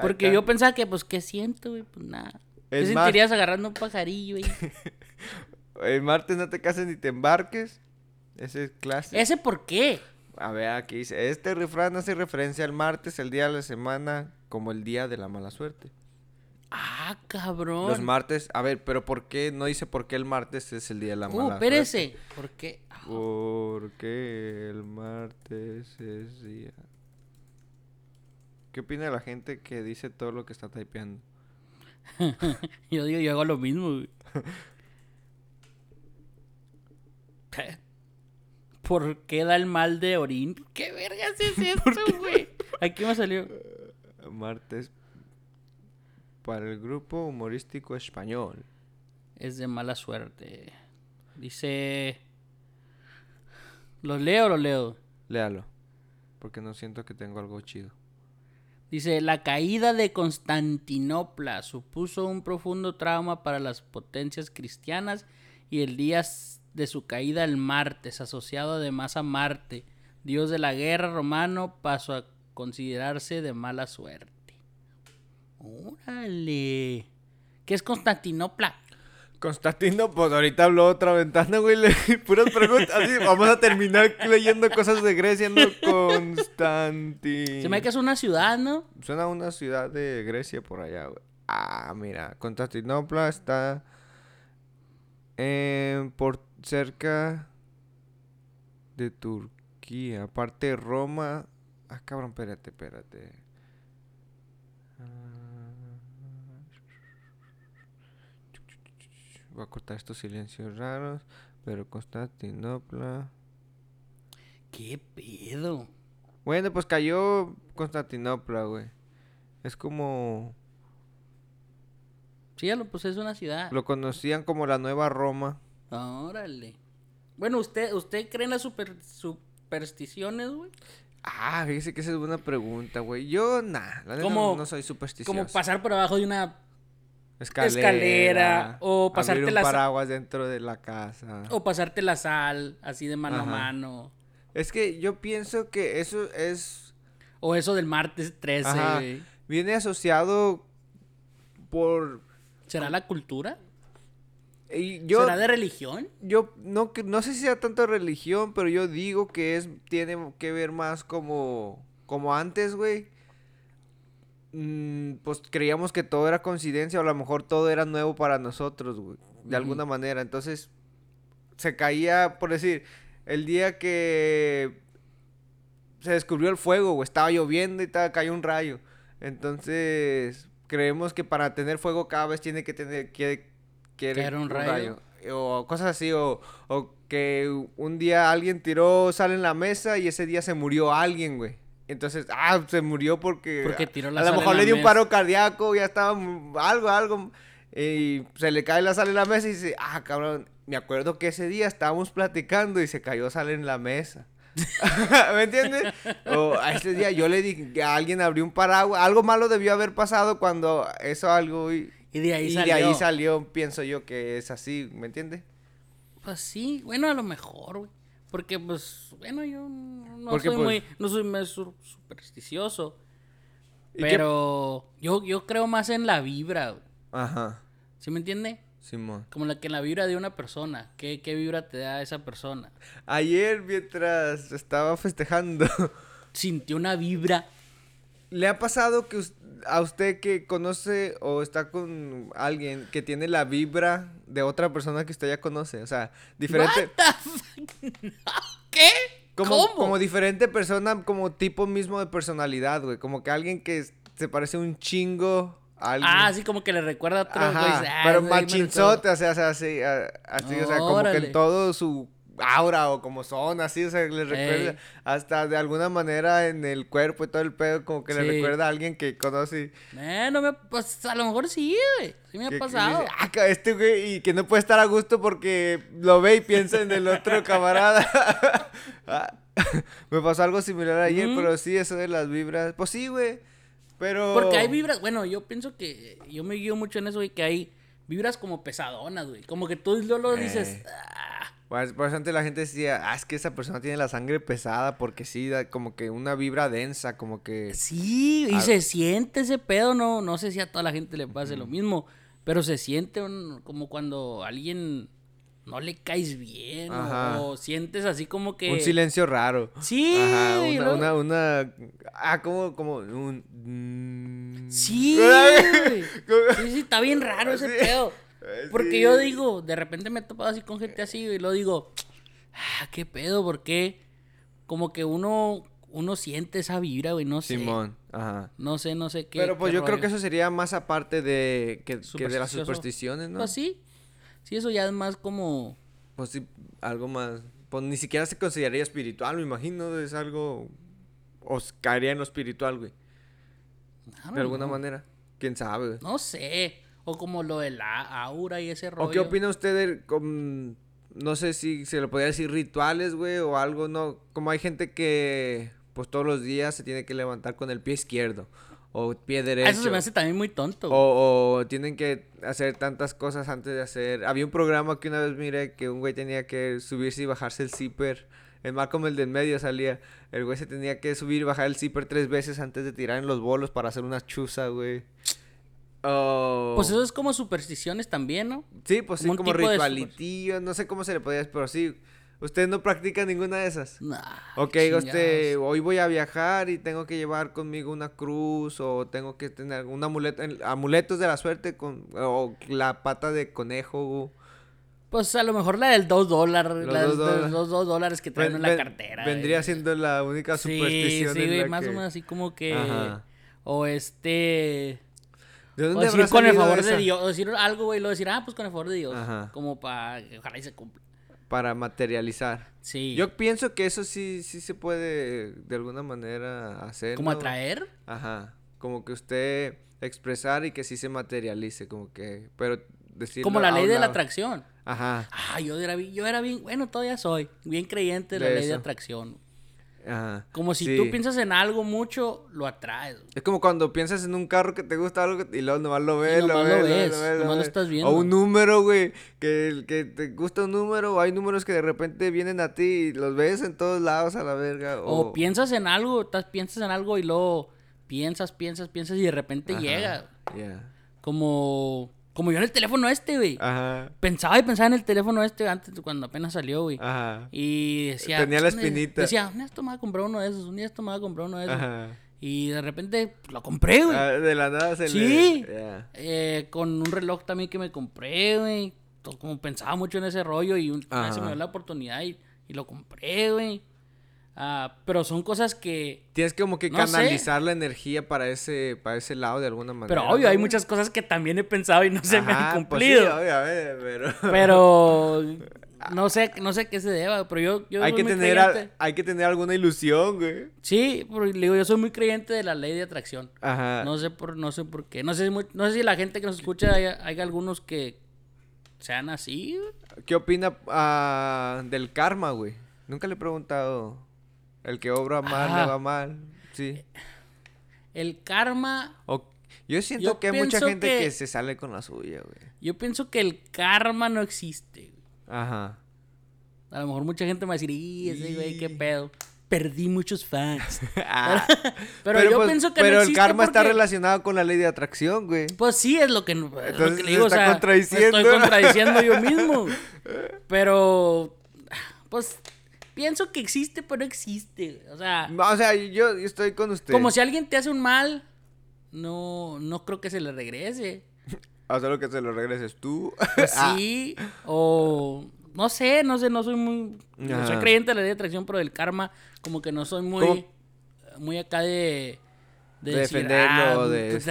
Porque yo pensaba que, pues, ¿qué siento, güey? Pues nada. ¿Qué sentirías agarrando un pajarillo, güey? El martes no te cases ni te embarques. Ese es clásico. ¿Ese por qué? A ver, aquí dice, este refrán hace referencia al martes, el día de la semana, como el día de la mala suerte. Ah, cabrón. Los martes, a ver, pero ¿por qué? No dice por qué el martes es el día de la Uh, mala espérese. ¿Por qué? Ah, suerte. Porque el martes es día... ¿Qué opina la gente que dice todo lo que está typeando? Yo digo, yo hago lo mismo, güey. ¿Qué? ¿Por qué da el mal de orín? ¿Qué vergas es esto, güey? Aquí me salió. Martes para el grupo humorístico español. Es de mala suerte. Dice. ¿Lo leo o lo leo? Léalo, porque no siento que tengo algo chido. Dice, la caída de Constantinopla supuso un profundo trauma para las potencias cristianas y el día de su caída el martes, asociado además a Marte, dios de la guerra romano, pasó a considerarse de mala suerte. Órale. ¿Qué es Constantinopla? Constantino, pues ahorita habló otra ventana, güey. le- puras preguntas. Así, vamos a terminar leyendo cosas de Grecia, no Constantino. Se me hace que es una ciudad, ¿no? Suena a una ciudad de Grecia por allá, güey. Ah, mira, Constantinopla está en por cerca de Turquía. Aparte Roma. Ah, cabrón, espérate, espérate. Ah. Voy a cortar estos silencios raros. Pero Constantinopla. ¿Qué pedo? Bueno, pues cayó Constantinopla, güey. Es como. Sí, ya lo pues es una ciudad. Lo conocían como la Nueva Roma. Órale. Bueno, ¿usted, usted cree en las super, supersticiones, güey? Ah, fíjese que esa es buena pregunta, güey. Yo, nah, la Como- no soy supersticioso. Como pasar por abajo de una... escalera, escalera, o abrir pasarte un las- paraguas dentro de la casa. O pasarte la sal, así de mano Ajá. a mano. Es que yo pienso que eso es... O eso del martes 13, Ajá. Viene asociado por... ¿Será la cultura? y yo, ¿Será de religión? yo no, que- no sé si sea tanto religión, pero yo digo que es tiene que ver más como, como antes, güey. Mm, pues creíamos que todo era coincidencia o a lo mejor todo era nuevo para nosotros, güey. De alguna manera. Entonces, se caía, por decir, el día que se descubrió el fuego, güey, estaba lloviendo y tal, cayó un rayo. Entonces, creemos que para tener fuego cada vez tiene que tener que, que Caer un rayo. O cosas así, o, o que un día alguien tiró sal en la mesa y ese día se murió alguien, güey. Entonces, ah, se murió porque... Porque tiró la A lo mejor le dio un paro cardíaco, ya estaba algo, algo. Y se le cae la sal en la mesa y dice, ah, cabrón, me acuerdo que ese día estábamos platicando y se cayó sal en la mesa. ¿Me entiendes? O a ese día yo le dije que alguien abrió un paraguas. Algo malo debió haber pasado cuando eso algo... Y, Y de ahí y salió. de ahí salió, pienso yo que es así, ¿me entiendes? Pues sí, bueno, a lo mejor, güey. Porque, pues, bueno, yo no Porque, soy pues- muy, no soy muy sur- supersticioso. ¿Y qué- Pero yo, yo creo más en la vibra, güey. Ajá, ¿Sí me entiende? Simón. Como la que en la vibra de una persona. ¿Qué, qué vibra te da esa persona? Ayer mientras estaba festejando... Sintió una vibra. ¿Le ha pasado que a usted que conoce o está con alguien que tiene la vibra de otra persona que usted ya conoce? O sea, diferente. What the? ¿Qué? Como, ¿Cómo? como diferente persona, como tipo mismo de personalidad, güey. Como que alguien que se parece un chingo a alguien. Ah, así como que le recuerda a otro güey. Ah, pero machinzote, o sea, así, así, o sea, como que en todo su aura o como son, así, o sea, le recuerda Ey. hasta de alguna manera en el cuerpo y todo el pedo, como que le Sí. recuerda a alguien que conoce. Eh, no me... Pues a lo mejor sí, güey. Sí me ha Que- que pasado. dice, "Ah, ca- este güey, y que no puede estar a gusto porque lo ve y piensa en el otro camarada. Ah, Me pasó algo similar ayer, Ujú. pero sí, eso de las vibras. Pues sí, güey. Pero. Porque hay vibras, bueno, yo pienso que yo me guío mucho en eso, güey, que hay vibras como pesadonas, güey. Como que tú lo dices, Eh. "Ah". Pues, por eso antes la gente decía, ah, es que esa persona tiene la sangre pesada porque sí, da como que una vibra densa, como que... sí, y Ah. se siente ese pedo, no, no sé si a toda la gente le pase lo mismo, pero se siente un- como cuando a alguien no le caes bien, o, Ajá. o sientes así como que... Un silencio raro. Sí, Ajá, una, una, una... Ah, como, como un... mm. Sí, Sí, sí, está bien raro ese Sí. pedo. Eh, Porque sí. yo digo, de repente me he topado así con gente así y lo digo, ah, qué pedo, porque como que uno, uno siente esa vibra, güey, no sé. Simón, ajá. No sé, no sé qué. Pero pues qué yo creo que eso sería más aparte de, que, que de las supersticiones, ¿no? Pues sí. Sí, eso ya es más como. Pues sí, algo más. Pues ni siquiera se consideraría espiritual, me imagino. Es algo. O s- caería en lo espiritual, güey. De alguna manera. Quién sabe, güey. No sé. O como lo de la aura y ese rollo. ¿O qué opina usted de. com- no sé si se lo podría decir rituales, güey, o algo, ¿no? Como hay gente que. Pues todos los días se tiene que levantar con el pie izquierdo. O pie derecho. Ah, Eso se me hace también muy tonto. güey. O, o tienen que hacer tantas cosas antes de hacer. Había un programa que una vez miré que un güey tenía que subirse y bajarse el zipper. El Malcolm el del medio salía. El güey se tenía que subir y bajar el zipper tres veces antes de tirar en los bolos para hacer una chuza, güey. O... Pues eso es como supersticiones también, ¿no? Sí, pues sí, como un como tipo de ritualitillo, no sé cómo se le podía decir, pero sí. ¿Usted no practica ninguna de esas? Nah, Ok, usted, hoy voy a viajar y tengo que llevar conmigo una cruz o tengo que tener un amuleto, amuletos de la suerte con, o la pata de conejo. Pues a lo mejor la del 2 dólares, Los la dos de los dólares. 2 dólares que traen Ven- en la ven- cartera. Vendría güey. siendo la única Sí, superstición sí, en güey, la más que- o menos así como que... Ajá. O este... ¿De O decir con el favor esa? de Dios, o decir algo, güey, luego decir, ah, pues con el favor de Dios. Ajá. Como para ojalá y se cumpla. Para materializar. Sí. Yo pienso que eso sí, sí se puede de alguna manera hacer. como ¿no? atraer. Ajá. Como que usted expresar y que sí se materialice, como que, pero decirlo Como la ley de la atracción. Ajá. Ah, yo era, bien- yo era bien, bueno, todavía soy, bien creyente de la ley de atracción. Ajá. Como si Sí. tú piensas en algo mucho, lo atraes. güey. Es como cuando piensas en un carro que te gusta algo y luego nomás lo ves, lo ves, lo ves, ves, lo ves, nomás lo ves. estás viendo. O un número, güey, que, que te gusta un número, o hay números que de repente vienen a ti y los ves en todos lados a la verga. O, O, piensas en algo, estás, piensas en algo y luego piensas, piensas, piensas y de repente Ajá, llega. Como, como yo en el teléfono este, güey. Ajá. Pensaba y pensaba en el teléfono este antes, cuando apenas salió, güey. Ajá. Y decía... Tenía la espinita. Decía, un día esto me comprar uno de esos, un día esto me comprar uno de esos. Ajá. Y de repente pues, lo compré, güey. Ah, de la nada se Sí. le... ya. Eh, con un reloj también que me compré, güey. Como pensaba mucho en ese rollo y un, se me dio la oportunidad y, y lo compré, güey. Ah, pero son cosas que... Tienes como que No sé. canalizar la energía para ese, para ese lado de alguna manera. Pero obvio, ¿no, hay muchas cosas que también he pensado y no se me han pues sí, cumplido. obviamente, pero... pero no sé, no sé qué se deba, pero yo, yo hay, soy que muy tener hay que tener alguna ilusión, güey. Sí, porque digo, yo soy muy creyente de la ley de atracción. Ajá. No sé por, no sé por qué. No sé, si no sé si la gente que nos escucha hay, hay algunos que sean así. güey. ¿Qué opina ah, del karma, güey? Nunca le he preguntado. El que obra mal le va mal. Sí. El karma, O- yo siento Yo que hay mucha gente que- que... se sale con la suya, güey. yo pienso que el karma no existe. güey. Ajá. A lo mejor mucha gente me va a decir, "Y ese güey, qué pedo. Perdí muchos fans. Ah, Pero, yo pues, pienso que no pero el karma está relacionado con la ley de atracción, güey. Pues sí, es lo que, es lo que Entonces le digo. se está o sea, me contradiciendo. Estoy contradiciendo yo mismo. Pero, pues, pienso que existe, pero existe. O sea, No, o sea, yo, yo estoy con usted. como si alguien te hace un mal, no, no creo que se le regrese. O sea, lo que se lo regreses tú. Pues Ah, sí, o no sé, no sé, no soy muy. No soy creyente de la ley de atracción, pero del karma, como que no soy muy. ¿Cómo? Muy acá de. de decir, defenderlo, ah, de... pues,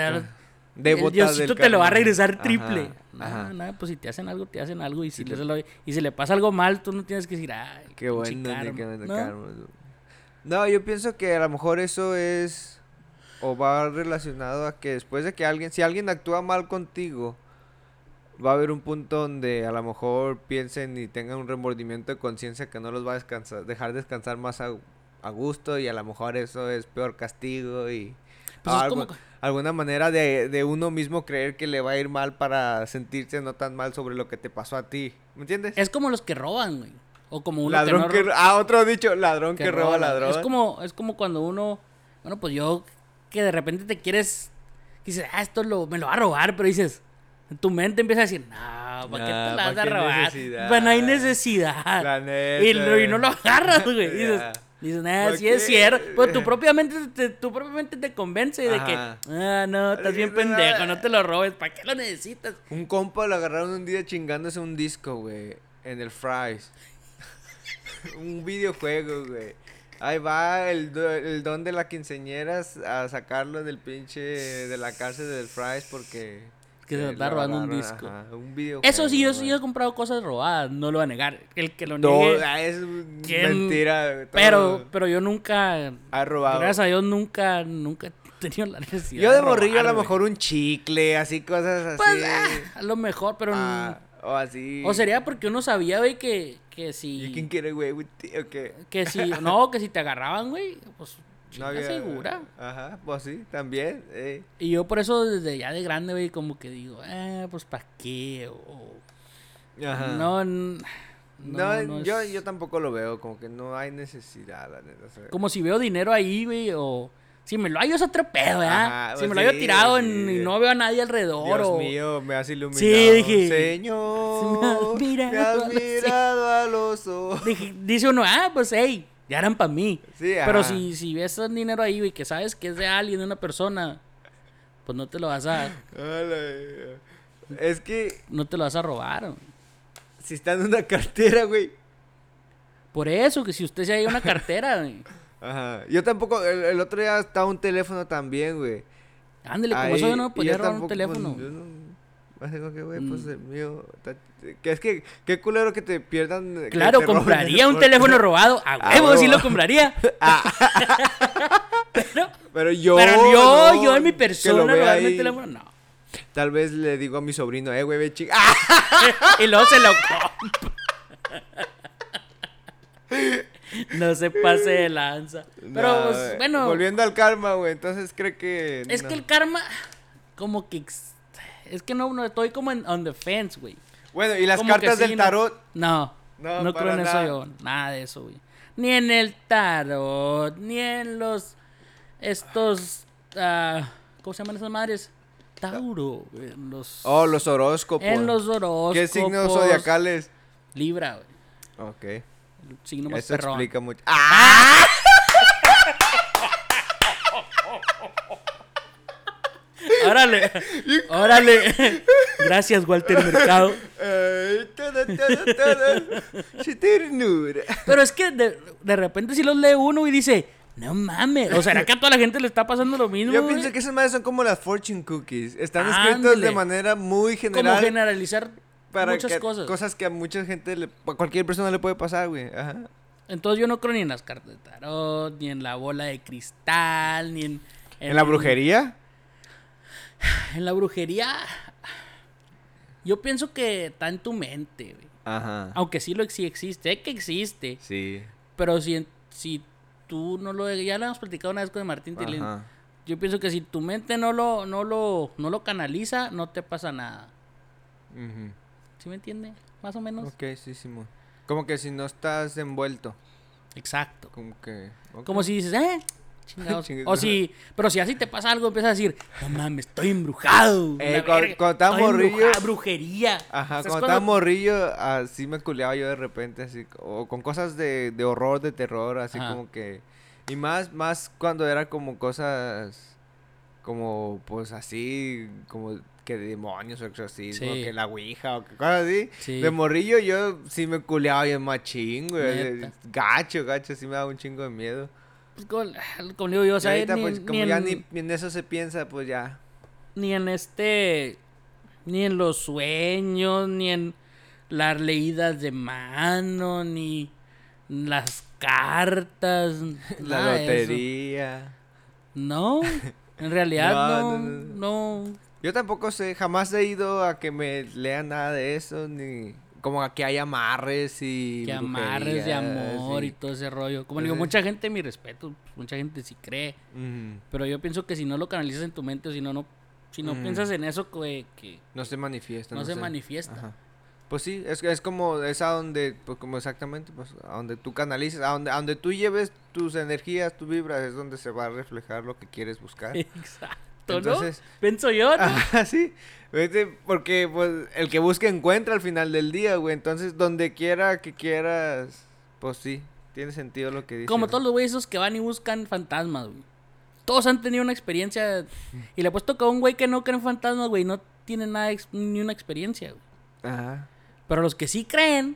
esto, el Diosito te lo va a regresar triple. Nada, Ajá. nada, pues si te hacen algo, te hacen algo. Y si, Sí, le, lo- y si le pasa algo mal, tú no tienes que decir, ay, Qué bueno, karma", ni qué bueno ¿no? karma. No, yo pienso que a lo mejor eso es o va relacionado a que después de que alguien, si alguien actúa mal contigo, va a haber un punto donde a lo mejor piensen y tengan un remordimiento de conciencia que no los va a descansar, dejar descansar más a, a gusto y a lo mejor eso es peor castigo y Pues es como- alguna manera de, de uno mismo creer que le va a ir mal para sentirse no tan mal sobre lo que te pasó a ti, ¿me entiendes? Es como los que roban, güey. O como uno ladrón que que, no ro- ah otro dicho ladrón que, roba la- ladrón Es como, es como cuando uno, bueno, pues yo, que de repente te quieres, que dices, ah, esto lo, me lo va a robar, pero dices, en tu mente empieza a decir, no, ¿para qué te la vas ¿pa' a robar? necesidad? Pues no hay necesidad. La neta. y, no lo agarras, güey. Dices, nah, ¿Pa' sí es cierto. Pues tu propia mente te, tu propia mente te convence de que, ah, no, estás bien pendejo, no te lo robes, ¿para qué lo necesitas? Un compa lo agarraron un día chingándose un disco, güey. En el Fries. un videojuego, güey. Ahí va el, do- el don de la quinceñera a sacarlo del pinche. de la cárcel del Fries porque. Que se está robando un disco. ajá, un videojuego. Eso sí, yo sí he comprado cosas robadas, no lo voy a negar. El que lo No, niegue, ah, es ¿quién? mentira. todo pero, pero yo nunca, Ha robado. gracias a Dios, nunca, nunca he tenido la necesidad Yo de morrillo a lo güey. mejor un chicle, así cosas así. Pues, ah, a lo mejor, pero... Ah, o así. O sería porque uno sabía, güey, que, que ¿Y si... quién quiere, güey? tío, qué? Que si... No, que si te agarraban, güey, pues... No había- segura. Ajá, pues sí, también. eh. Y yo por eso desde ya de grande, güey, como que digo, eh, pues ¿para qué? O... Ajá. No, No, no, no yo, es- yo tampoco lo veo, como que no hay necesidad, la neta. o sea. Como si veo dinero ahí, güey, o, Si me lo hallo es otro pedo, ¿verdad? Ajá, si pues me lo hallo sí, tirado en- sí. y no veo a nadie alrededor. Dios o... mío, me has iluminado. Sí, dije, Señor, me has mirado me has mirado a los ojos. Dije- dice uno, ah, pues, hey, ya eran para mí. Sí, Pero ajá. si, si ves un dinero ahí, güey, que sabes que es de alguien, de una persona, pues no te lo vas a, Es que no te lo vas a robar. güey. si está en una cartera, güey. Por eso, que si usted se halla una cartera, güey, Ajá. Yo tampoco, el, el otro día estaba un teléfono también, güey. ándele, como eso yo no podía robar un tampoco, teléfono. pues, yo no- como que, güey, pues Mm. el mío. Que es que, qué culero que te pierdan. que Claro, te compraría un teléfono robado. A Ah, huevo, sí lo compraría. pero, Pero yo. pero yo, no, yo en mi persona, robarme el teléfono, no. Tal vez le digo a mi sobrino, eh, güey, ve chica. ¡Ah! Y luego se lo compra. No se pase de lanza. Pero, No, pues, bueno, Volviendo al karma, güey. Entonces cree que. es no. que el karma, como que. ex- Es que no, no estoy como en on the fence, güey. Bueno, y las Como cartas sí, del no- tarot. No, No, no, para creo en nada. eso yo. Nada de eso, güey. Ni en el tarot, ni en los. Estos. ah, ¿Cómo se llaman esas madres? Tauro. En los. Oh, los horóscopos. En los horóscopos. ¿Qué signos zodiacales? Libra, güey. Ok. El signo más Eso perrón. explica mucho. ¡Ah! Órale. Órale. Gracias, Walter Mercado. Pero es que de, de repente si los lee uno y dice, no mames. O sea, que a toda la gente le está pasando lo mismo. Yo pienso que esas madres son como las fortune cookies. Están escritos Ándale. de manera muy Como general. generalizar para muchas que- cosas. que a mucha gente, le, a cualquier persona le puede pasar, güey. Ajá. Entonces yo no creo ni en las cartas de tarot, ni en la bola de cristal, ni en... ¿En la brujería? En la brujería... Yo pienso que está en tu mente, güey. Ajá. Aunque sí lo sí existe, es que existe. Sí. Pero si, si tú no lo... Ya lo hemos platicado una vez con Martín Tilín. Ajá. Yo pienso que si tu mente no lo, no lo, no lo canaliza, no te pasa nada. Ujú. ¿Sí me entiende? Más o menos. Ok, sí, sí. mo- Como que si no estás envuelto. Exacto. Como que. Como si dices, eh, o si, pero si así te pasa algo, empiezas a decir, no mames, estoy embrujado. Eh, cuando- cuando estaba morrillo- brujería. Ajá, cuando estaba morrillo, así me culeaba yo de repente, así, o con cosas de, de horror, de terror, así Ajá. como que, y más, más cuando era como cosas, como, pues así, como que demonios o exorcismo, Sí. que la ouija o que cosas así, Sí. de morrillo yo sí me culeaba bien machín, güey, gacho, gacho, sí me daba un chingo de miedo. Pues, como, como digo yo, o sea, ahorita, ni, pues, como ni ya en, ni, ni en eso se piensa, pues ya. ni en este, ni en los sueños, ni en las leídas de mano, ni las cartas, La lotería. No, en realidad No, no, no, no, Yo tampoco sé, jamás he ido a que me lean nada de eso, ni como a que haya amarres y... que amarres de amor y y- todo ese rollo. Como digo, mucha gente, mi respeto, mucha gente sí cree, pero yo pienso que si no lo canalizas en tu mente o si no, no, si no Mm. piensas en eso, que, que No se manifiesta. no se sé. manifiesta. Ajá. Pues sí, es, es como, es a donde, pues como exactamente, pues a donde tú canalices, a donde, a donde tú lleves tus energías, tus vibras, es donde se va a reflejar lo que quieres buscar. Exacto, Entonces- ¿no? Pienso yo, ¿no? Ajá, sí. Porque pues el que busca encuentra al final del día, güey. Entonces, donde quiera que quieras, pues sí, tiene sentido lo que dices. Como ¿no? todos los güeyes esos que van y buscan fantasmas, güey. Todos han tenido una experiencia. Y le he puesto que a un güey que no cree en fantasmas, güey, no tiene nada, ni una experiencia, güey. Ajá. Pero los que sí creen.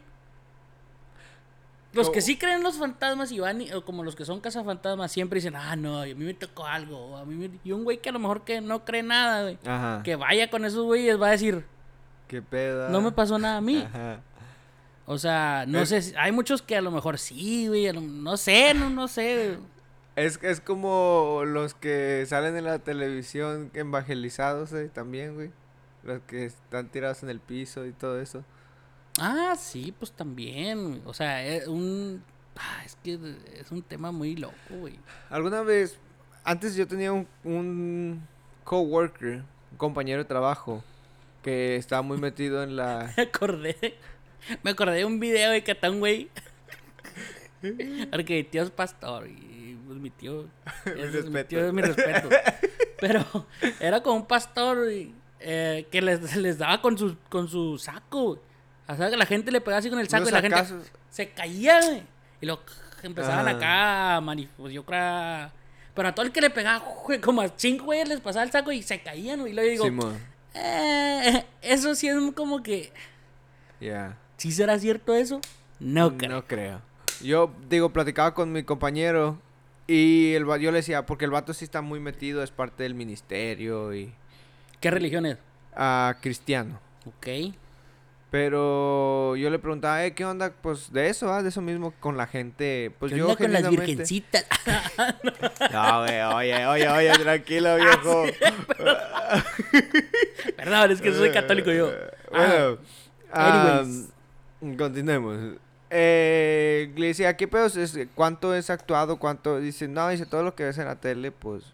Los que sí creen en los fantasmas y van, o como los que son cazafantasmas, siempre dicen, ah, no, a mí me tocó algo. a mí me-". Y un güey que a lo mejor que no cree nada, güey. Ajá. Que vaya con esos güeyes, va a decir, ¿Qué pedo? no me pasó nada a mí. Ajá. O sea, no Es- sé, si- hay muchos que a lo mejor sí, güey, no sé, no, no sé. Es, es como los que salen en la televisión evangelizados eh, también, güey. Los que están tirados en el piso y todo eso. Ah, sí, pues también. O sea, es un. ah, es que es un tema muy loco, güey. Alguna vez, antes yo tenía un, un coworker, un compañero de trabajo, que estaba muy metido en la... Me acordé. Me acordé de un video de un güey. Porque mi tío es pastor. Y es mi tío. Es mi tío, es mi respeto. Pero era como un pastor eh, que les, les daba con su, con su saco. O sea, que la gente le pegaba así con el saco y la gente se caía, güey. Y luego empezaban Ah. acá, a mani- pues yo creo... Pero a todo el que le pegaba, güey, como a cinco güeyes les pasaba el saco y se caían, güey. Y luego digo, eh, eso sí es como que... Ya. ¿Sí será cierto eso? No creo. No creo. Yo, digo, platicaba con mi compañero y el, yo le decía, porque el vato sí está muy metido, es parte del ministerio y... ¿Qué religión es? ah, cristiano. Ok. Pero yo le preguntaba, eh, ¿qué onda? Pues de eso, ¿ah? De eso mismo con la gente. Pues ¿Qué yo onda con las virgencitas? No, güey, oye, oye, oye, tranquilo, viejo. Perdón, es que soy católico yo. Bueno, Ah, continuemos. Eh, le decía, ¿qué pedos es? ¿Cuánto es actuado? ¿Cuánto? Dice, no, dice, todo lo que ves en la tele, pues,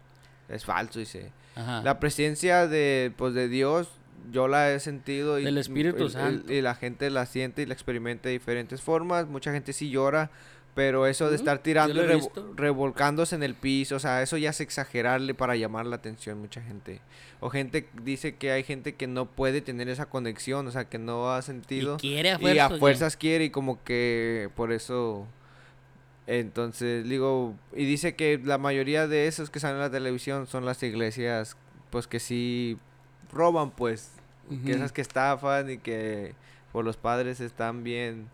es falso, dice. Ajá. La presencia de, pues, de Dios, yo la he sentido. Y, Del Espíritu y- y- Santo. Y la gente la siente y la experimenta de diferentes formas. Mucha gente sí llora, pero eso de estar tirando y revo- revolcándose en el piso, o sea, eso ya es exagerarle para llamar la atención mucha gente. O gente dice que hay gente que no puede tener esa conexión, o sea, que no ha sentido. Y quiere a Y fuerza. a fuerzas quiere y como que por eso... Entonces, digo, y dice que la mayoría de esos que salen en la televisión son las iglesias, pues que sí roban, pues, que esas que estafan y que por los padres están bien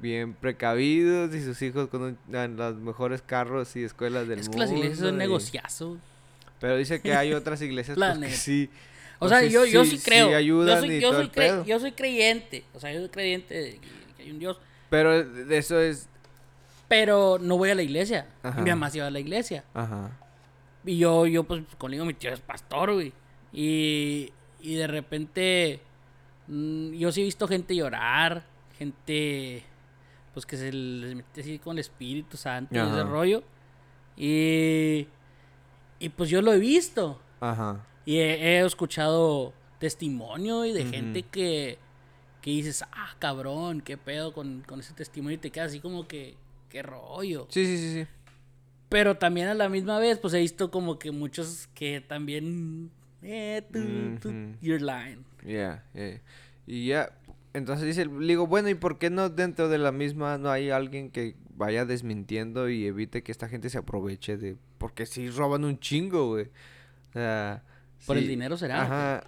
bien precavidos y sus hijos con un- en los mejores carros y escuelas del Es que mundo. las iglesias son y- negociazo. Pero dice que hay otras iglesias pues, que sí. O pues, sea, sí- yo, yo sí- sí sí creo. ayudan yo soy, y yo todo soy el cre- pedo. yo soy creyente. O sea, yo soy creyente de que hay un Dios. Pero eso es Pero no voy a la iglesia. Ajá. Mi mamá sí va a la iglesia. ajá. Y yo, yo pues conmigo mi tío es pastor, güey. Y, y de repente mm, yo sí he visto gente llorar, gente pues que se les mete así con el Espíritu Santo y ese rollo. Y, y pues yo lo he visto. Ajá. Y he, he escuchado testimonio y de gente que, que dices, ah, cabrón, qué pedo con, con ese testimonio y te quedas así como que, qué rollo. Sí, sí, sí, sí. Pero también a la misma vez, pues he visto como que muchos que también, eh, tú, tú, Ujú. you're lying. Ya, ya. Y ya, entonces dice, le digo, bueno, ¿y por qué no dentro de la misma no hay alguien que vaya desmintiendo y evite que esta gente se aproveche de... Porque sí roban un chingo, güey. O sea... Por el dinero será. Ajá.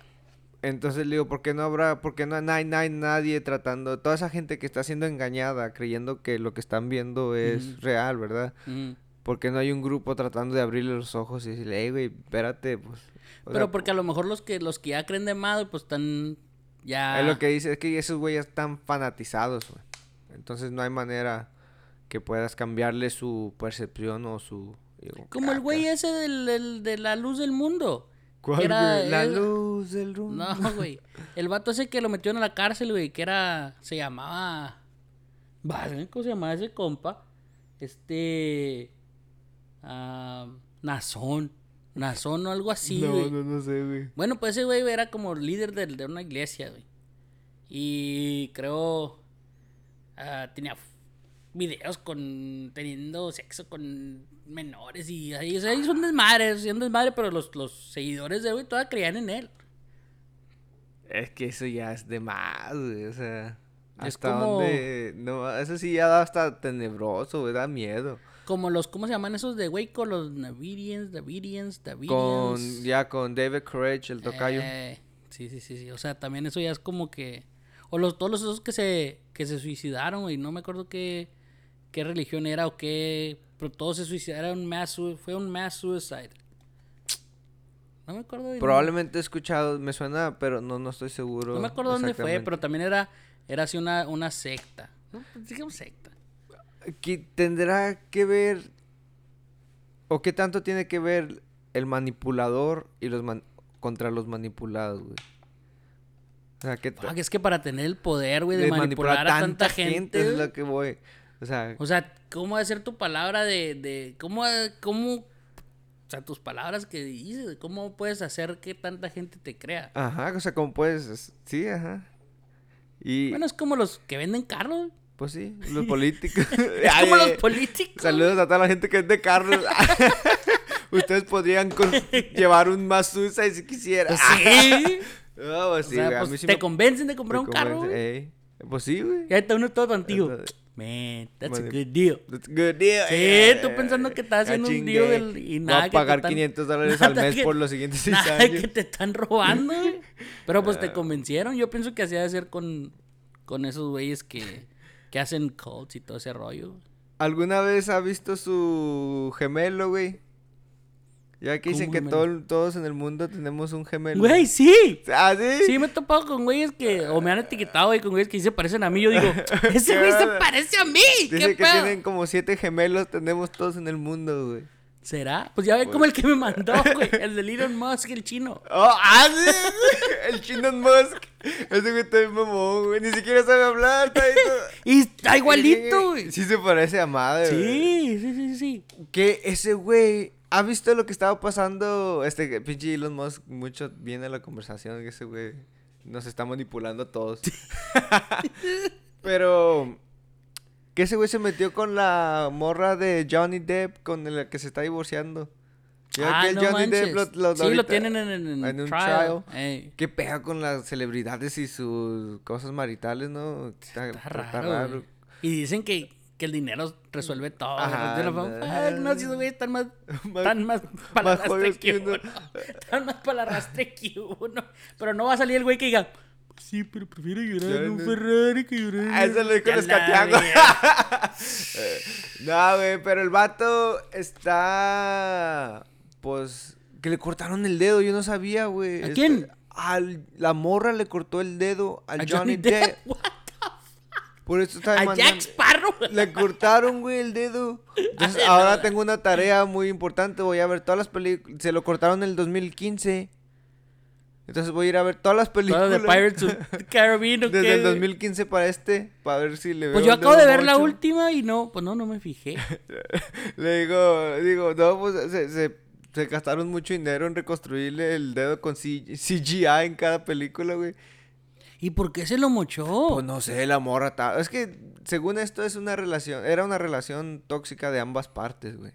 Entonces le digo, ¿por qué no habrá, por qué no, no hay, no hay nadie tratando, toda esa gente que está siendo engañada, creyendo que lo que están viendo es real, ¿verdad? Ujú. ¿Por qué no hay un grupo tratando de abrirle los ojos y decirle, hey, güey, espérate, pues... o Pero sea, porque a lo mejor los que los que ya creen de más, pues están ya... Es lo que dice, es que esos güeyes están fanatizados, güey. Entonces no hay manera que puedas cambiarle su percepción o su... digo, Como el güey ese del, del- de la luz del mundo. ¿Cuál, era-? La luz del rumbo. No, güey. El vato ese que lo metieron a la cárcel, güey, que era. Se llamaba. ¿Cómo se llamaba ese compa? Este. ah, Nazón. Nazón o algo así, no, güey. no, no sé, güey. Bueno, pues ese güey era como líder de, de una iglesia, güey. Y creo. ah, tenía videos con. teniendo sexo con menores y ahí. O sea, hizo un desmadre, hizo un desmadre, pero los, los seguidores de él, güey, todavía creían en él. Es que eso ya es de más, güey, o sea... Es Hasta como- dónde... No, eso sí ya da hasta tenebroso, güey, da miedo. Como los, ¿cómo se llaman esos de Waco? Los Navidians, Davidians, Davidians. Con, ya con David Courage, el tocayo. Eh, sí, sí, sí, sí. O sea, también eso ya es como que... O los, todos los esos que se, que se suicidaron, y no me acuerdo qué, qué religión era o qué... Pero todos se suicidaron, mass, fue un mass suicide. No me acuerdo. de- Probablemente he escuchado, me suena, pero no, no estoy seguro. No me acuerdo dónde fue, pero también era, era así una, una secta. No, pues, digamos secta. Que tendrá que ver o qué tanto tiene que ver el manipulador y los man- contra los manipulados, güey. O sea, que que es que para tener el poder, güey, de, manipular, a tanta, gente. es güey. lo que voy. O sea, O sea, ¿cómo ser tu palabra de, de cómo, cómo, o sea, tus palabras que dices, cómo puedes hacer que tanta gente te crea? ajá, o sea, como puedes, sí, ajá. Y Bueno, es como los que venden carros. Pues sí, los políticos. Como los eh, políticos. Saludos a toda la gente que es de carros. Ustedes podrían llevar un Mazusa si quisieran. Sí. No, pues O sí, sea, a pues, sí te me- convencen de comprar un carro, ey. Pues sí, güey. Ya está uno todo antiguo. Eso- Man, that's a Mani- good deal. That's a good deal. Sí, Eh, tú pensando que estás haciendo un deal del- y Voy nada a que te pagar están- 500 dólares al mes que- por los siguientes 6 Nada años. que te están robando. Pero pues Ah. te convencieron. Yo pienso que así ha de ser con, con esos güeyes que, que hacen cults y todo ese rollo. ¿Alguna vez ha visto su gemelo, güey? Ya que dicen ¿Cómo que todo- todos en el mundo tenemos un gemelo. Güey, sí. ¿Ah, sí? Sí, me he topado con güeyes que, o me han etiquetado, güey, con güeyes que se parecen a mí. Yo digo, ese güey se parece a mí. Dice ¿Qué que pedo? tienen como siete gemelos, tenemos todos en el mundo, güey. ¿Será? Pues ya ve como el que me mandó, güey. El de Elon Musk, el chino. Oh, ah, sí, el chino Musk. Ese güey está bien mamón, güey. Ni siquiera sabe hablar, está ahí todo- Y está igualito, güey. Sí se parece a madre, güey. Sí, sí, sí, sí. Que ese güey, ¿ha visto lo que estaba pasando? Este pinche Elon Musk mucho viene a la conversación que ese güey nos está manipulando a todos. Pero que ese güey se metió con la morra de Johnny Depp con la que se está divorciando. Ya Ah, que no Johnny Depp manches. lo, lo- sí, lo tienen en, en, en un trial. trial. ¿Qué pega con las celebridades y sus cosas maritales, no? Está, Está está raro, güey. Y dicen que, que el dinero resuelve todo. Ajá, la no. Ay, no, si güeyes están más, están más para que uno. Están más para que uno. Pero no va a salir el güey que diga, sí, pero prefiero llorar en un Ferrari que llorar en Ah, eso lo dijo el escateago. No, güey, pero el vato está. Pues. Que le cortaron el dedo, yo no sabía, güey. ¿A Este, quién? al- la morra le cortó el dedo al A Johnny, Depp. What? Por eso está A demandando. Jack Sparrow. Le cortaron, güey, el dedo. Entonces, Ay, ahora tengo una tarea muy importante. Voy a ver todas las películas. Se lo cortaron en el 2015. Entonces voy a ir a ver todas las películas. de Pirates of the Caribbean. ¿o Desde qué, el güey? 2015 para este. Para ver si le veo Pues yo acabo de ver la última y no, pues no, no me fijé. Le digo, digo, no, pues se, se, se gastaron mucho dinero en reconstruirle el dedo con C- CGI en cada película, güey. ¿Y por qué se lo mochó? Pues no sé, la morra Es que, según esto, es una relación, era una relación tóxica de ambas partes, güey.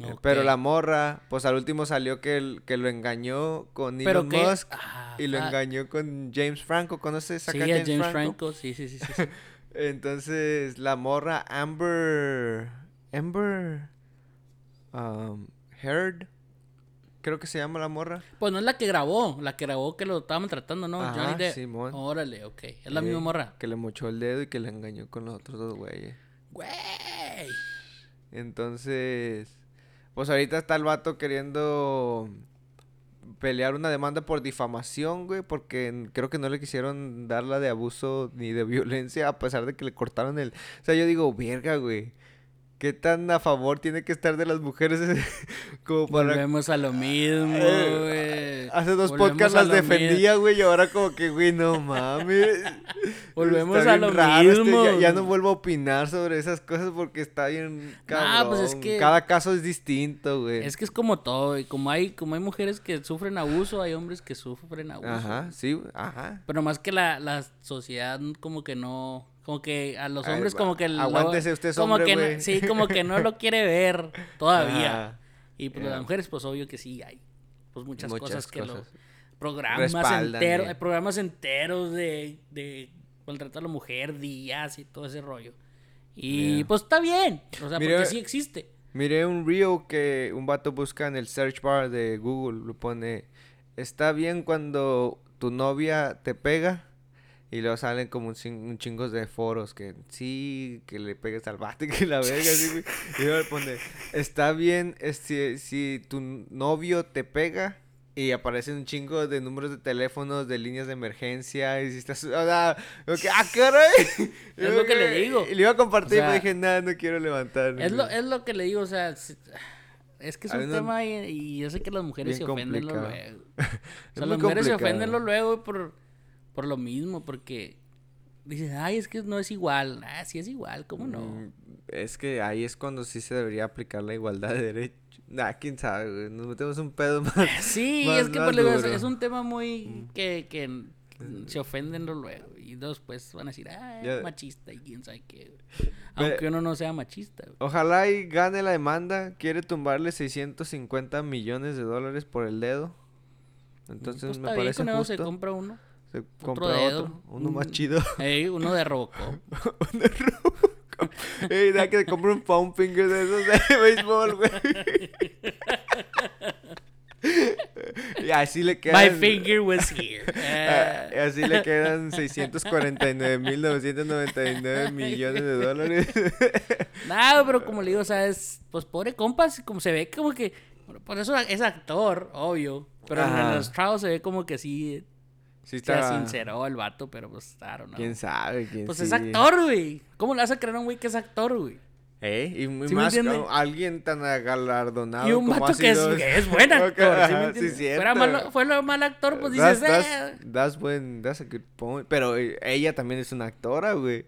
Eh, Pero la morra, pues al último salió que, el- que lo engañó con Elon Musk ah, y lo ah. engañó con James Franco. ¿Conoces Sí, a a James, James, Franco? Franco, sí, sí, sí, sí. sí. Entonces, la morra Amber. Amber. Um, Heard. Creo que se llama la morra. Pues no es la que grabó, la que grabó que lo estaban tratando, ¿no? Ajá, Johnny Depp. Simón. Órale, ok. Es la Eh, misma morra. Que le mochó el dedo y que le engañó con los otros dos güeyes. Güey. Entonces. Pues ahorita está el vato queriendo pelear una demanda por difamación, güey, porque creo que no le quisieron dar la de abuso ni de violencia a pesar de que le cortaron el... O sea, yo digo, verga, güey. ¿Qué tan a favor tiene que estar de las mujeres como para... Volvemos a lo mismo, Eh, güey. Hace dos Volvemos podcasts las defendía, güey, y ahora como que, güey, no mames. Volvemos Está a lo raro este, mismo. ya, ya no vuelvo a opinar sobre esas cosas porque está bien Nah, pues es cabrón. que- Cada caso es distinto, güey. Es que es como todo, y como hay, como hay mujeres que sufren abuso, hay hombres que sufren abuso. Ajá, sí, ajá. Pero más que la, la sociedad como que no, como que a los hombres como que lo- aguántese usted, es como hombre, que no- sí, como que no lo quiere ver todavía. Y pues las mujeres pues obvio que sí hay pues muchas, Muchas cosas que lo programas Respaldan, enteros, eh. programas enteros de de maltratar a la mujer, días y todo ese rollo. Y pues está bien, o sea, porque sí existe. Miré un reel que un vato busca en el search bar de Google, lo pone, está bien cuando tu novia te pega y luego salen como un, un chingos de foros que sí, que le pegues al y que la verga, así, güey. Y luego le pone, está bien si, si tu novio te pega y aparecen un chingo de números de teléfonos, de líneas de emergencia y si estás, o sea, que, ah, caray. Es lo que le digo. Y le iba a compartir O sea, y dije, nada, no quiero levantar. Es lo, es lo que le digo, o sea, es que es A un no- tema y, y yo sé que las mujeres se ofenden luego. O Es sea, las mujeres se ofenden luego por, por lo mismo, porque dicen, ay, es que no es igual. Ah, sí es igual, ¿cómo no? Mm, Es que ahí es cuando sí se debería aplicar la igualdad de derechos. Nah, quién sabe, güey. Nos metemos un pedo más. Sí, más- es que pues, es, duro. es un tema muy que, que, se ofenden luego. Y después van a decir, ah, Ya- machista y quién sabe qué. Aunque uno no sea machista. güey. Ojalá y gane la demanda. Quiere tumbarle 650 millones de dólares por el dedo. Entonces Pues me parece justo. se compra uno. Se compra dedo. otro, uno más chido. Ey, uno de Robocop. Uno rojo. Ey, da que se compre un foam finger de esos de béisbol, güey. y así le quedan. My finger was here. Y Ah. así le quedan 649.999 millones de dólares. Nada, pero como le digo, o sea, es, pues pobre compas, como se ve como que, por eso es actor, obvio, pero en los trials se ve como que sí, Sí, se está. sinceró el vato, pero pues, don't know. ¿Quién sabe? ¿Quién Pues sí? es actor, güey. ¿Cómo le vas a creer a un güey que es actor, güey? ¿Eh? Y, ¿Sí más como alguien tan galardonado Y un como vato que es, sido- que es buen actor, ¿sí me. Fuera malo, fue lo mal actor, pues That's- dices, that's- eh, that's buen- that's a good point. Pero eh, ella también es una actora, güey.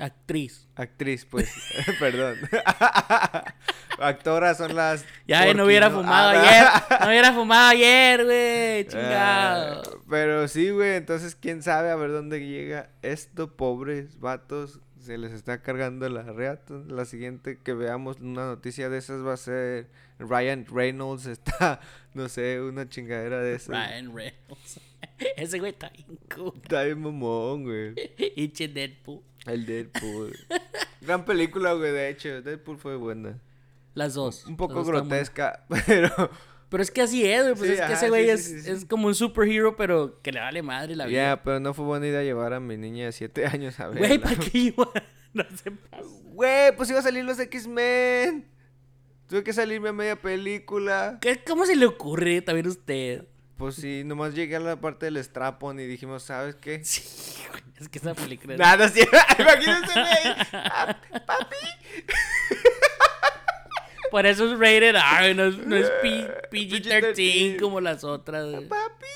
Actriz. Actriz, pues. Perdón. Actoras son las. Ya, no hubiera fumado Ah, ayer, no hubiera fumado ayer, güey, Ah, chingado. pero sí, güey, entonces quién sabe a ver dónde llega esto, pobres vatos, se les está cargando la reata. La siguiente que veamos una noticia de esas va a ser Ryan Reynolds está, no sé, una chingadera de esas. Ryan Reynolds. Ese güey está bien cool. Está bien mamón, güey. Deadpool. El Deadpool. Gran película, güey, de hecho, Deadpool fue buena. Las dos. Un poco dos grotesca, pero Pero es que así es, güey. Pues Sí, es que ese güey sí, es, sí, es como un superhero, pero que le vale madre la ya, vida. pero no fue buena idea llevar a mi niña de 7 años a Güey, verla. ¿para qué iba? No se pasa. Güey, pues iba a salir los X-Men. Tuve que salirme a media película. ¿Qué- ¿Cómo se le ocurre también a usted? Pues sí, nomás llegué a la parte del strapon y dijimos, ¿sabes qué? Sí, güey, es que esa película... Nada, sí. Imagínense, güey. Papi. Por eso es rated R, no es, no es P- PG-13. PG-13 como las otras. güey. Papi,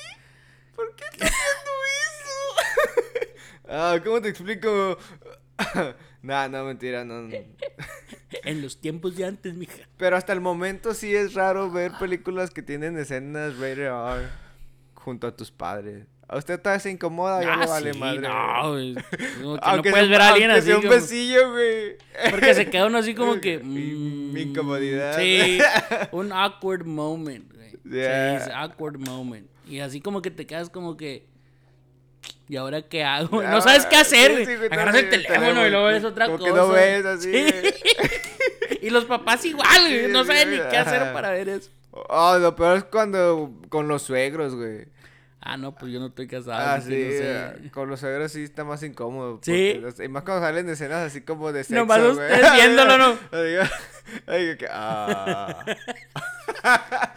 ¿por qué estás haciendo eso? ah, ¿cómo te explico? Nah, no, mentira, no. no. En los tiempos de antes, mija. Pero hasta el momento sí es raro ver películas que tienen escenas rated R junto a tus padres. ¿A usted todavía se incomoda? Ya Ah, le vale sí, madre. no, güey. No puedes sea- ver a alguien así un como- besillo, güey. Porque se queda uno así como que... Mi- mm, mi incomodidad. Sí, un awkward moment, güey. Yeah. Sí, es awkward moment. Y así como que te quedas como que... ¿Y ahora qué hago? Ah, No sabes qué hacer, sí, sí, güey, Agarras el el teléfono, y luego ves otra cosa. que no ves así, Sí. güey. y los papás igual, güey. No saben ni qué hacer para ver eso. Oh, lo peor es cuando con los suegros, güey. Ah, no, pues yo no estoy casado. Ah, sí, no sé. eh, con los suegros sí está más incómodo. Sí. porque- y más cuando salen escenas así como de sexo, Nomás ustedes viéndolo, ¿no? Digo, que- ah.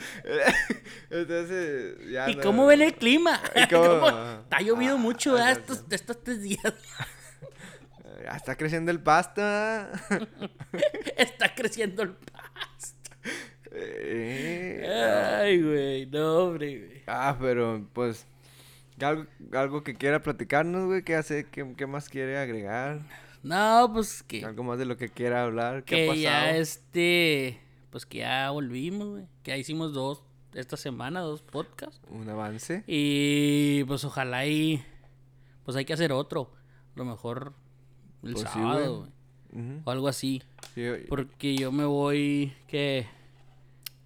Entonces, ya ¿Y no- cómo ven el clima? ¿Y cómo? ¿Cómo? Está llovido Ah, mucho ah, estos, estos tres días. Ya está creciendo el pasto. ¿ah? Está creciendo el pasto. Eh, Ay, güey. No, hombre, güey. Ah, pero pues algo, algo que quiera platicarnos, güey, ¿qué hace? ¿Qué, qué más quiere agregar? No, pues que, Algo más de lo que quiera hablar, ¿qué ha que pasado? ya este. Pues que ya volvimos, güey. Que ya hicimos dos esta semana, dos podcasts. Un avance. Y pues ojalá y. Pues hay que hacer otro. A lo mejor el Pues sí, sábado, güey. O algo así. Sí, Porque yo me voy. que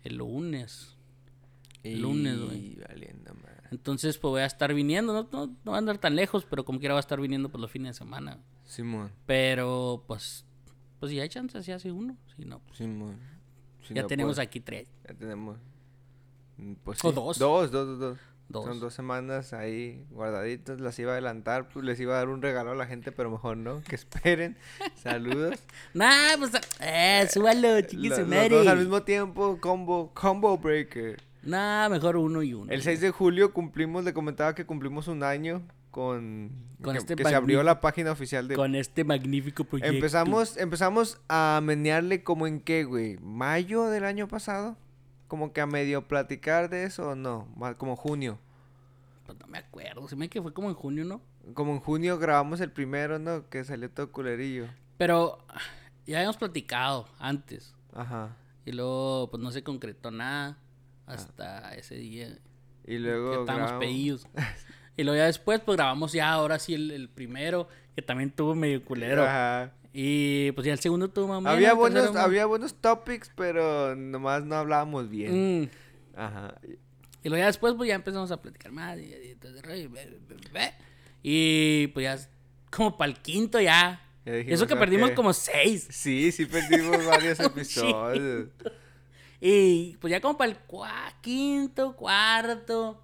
El lunes. y lunes, güey. Entonces, pues voy a estar viniendo. No, no, no voy a andar tan lejos, pero como quiera voy a estar viniendo por los fines de semana. Simón, Pero, pues. Pues si hay chance, si hace uno. Si no, pues, Simón. Si ya no, tenemos pues, aquí tres. Ya tenemos. mm, Pues O. Dos, dos, dos, dos. Dos. Son dos semanas ahí guardaditas. Las iba a adelantar, pues les iba a dar un regalo a la gente, pero mejor no. Que esperen. Saludos. Nah, pues. Eh, súbalo, Lo- chiquis los madre. dos al mismo tiempo, combo, combo breaker. Nah, mejor uno y uno. El 6 de julio cumplimos, le comentaba que cumplimos un año con, Con que, este que se abrió magnífico- la página oficial de... Con este magnífico proyecto. Empezamos, empezamos a menearle como en qué, güey, mayo del año pasado, como que a medio platicar de eso o no, como junio. Pues no me acuerdo. Se me que fue como en junio, ¿no? Como en junio grabamos el primero, ¿no? Que salió todo culerillo. Pero ya habíamos platicado antes. Ajá. Y luego, pues no se concretó nada hasta ese día. Y luego que estábamos grabamos- pedidos. Y luego ya después, pues grabamos ya ahora sí el, el primero, que también tuvo medio culero. Ajá. Y pues ya el segundo tuvo menos, Había buenos, había buenos topics, pero nomás no hablábamos bien. Mm. Ajá. Y luego ya después, pues ya empezamos a platicar más. Y, pues ya, como para el quinto ya. Ya dijimos, Eso que perdimos como seis. Sí, sí perdimos varios Un episodios. Y pues ya como para el cua- quinto, cuarto,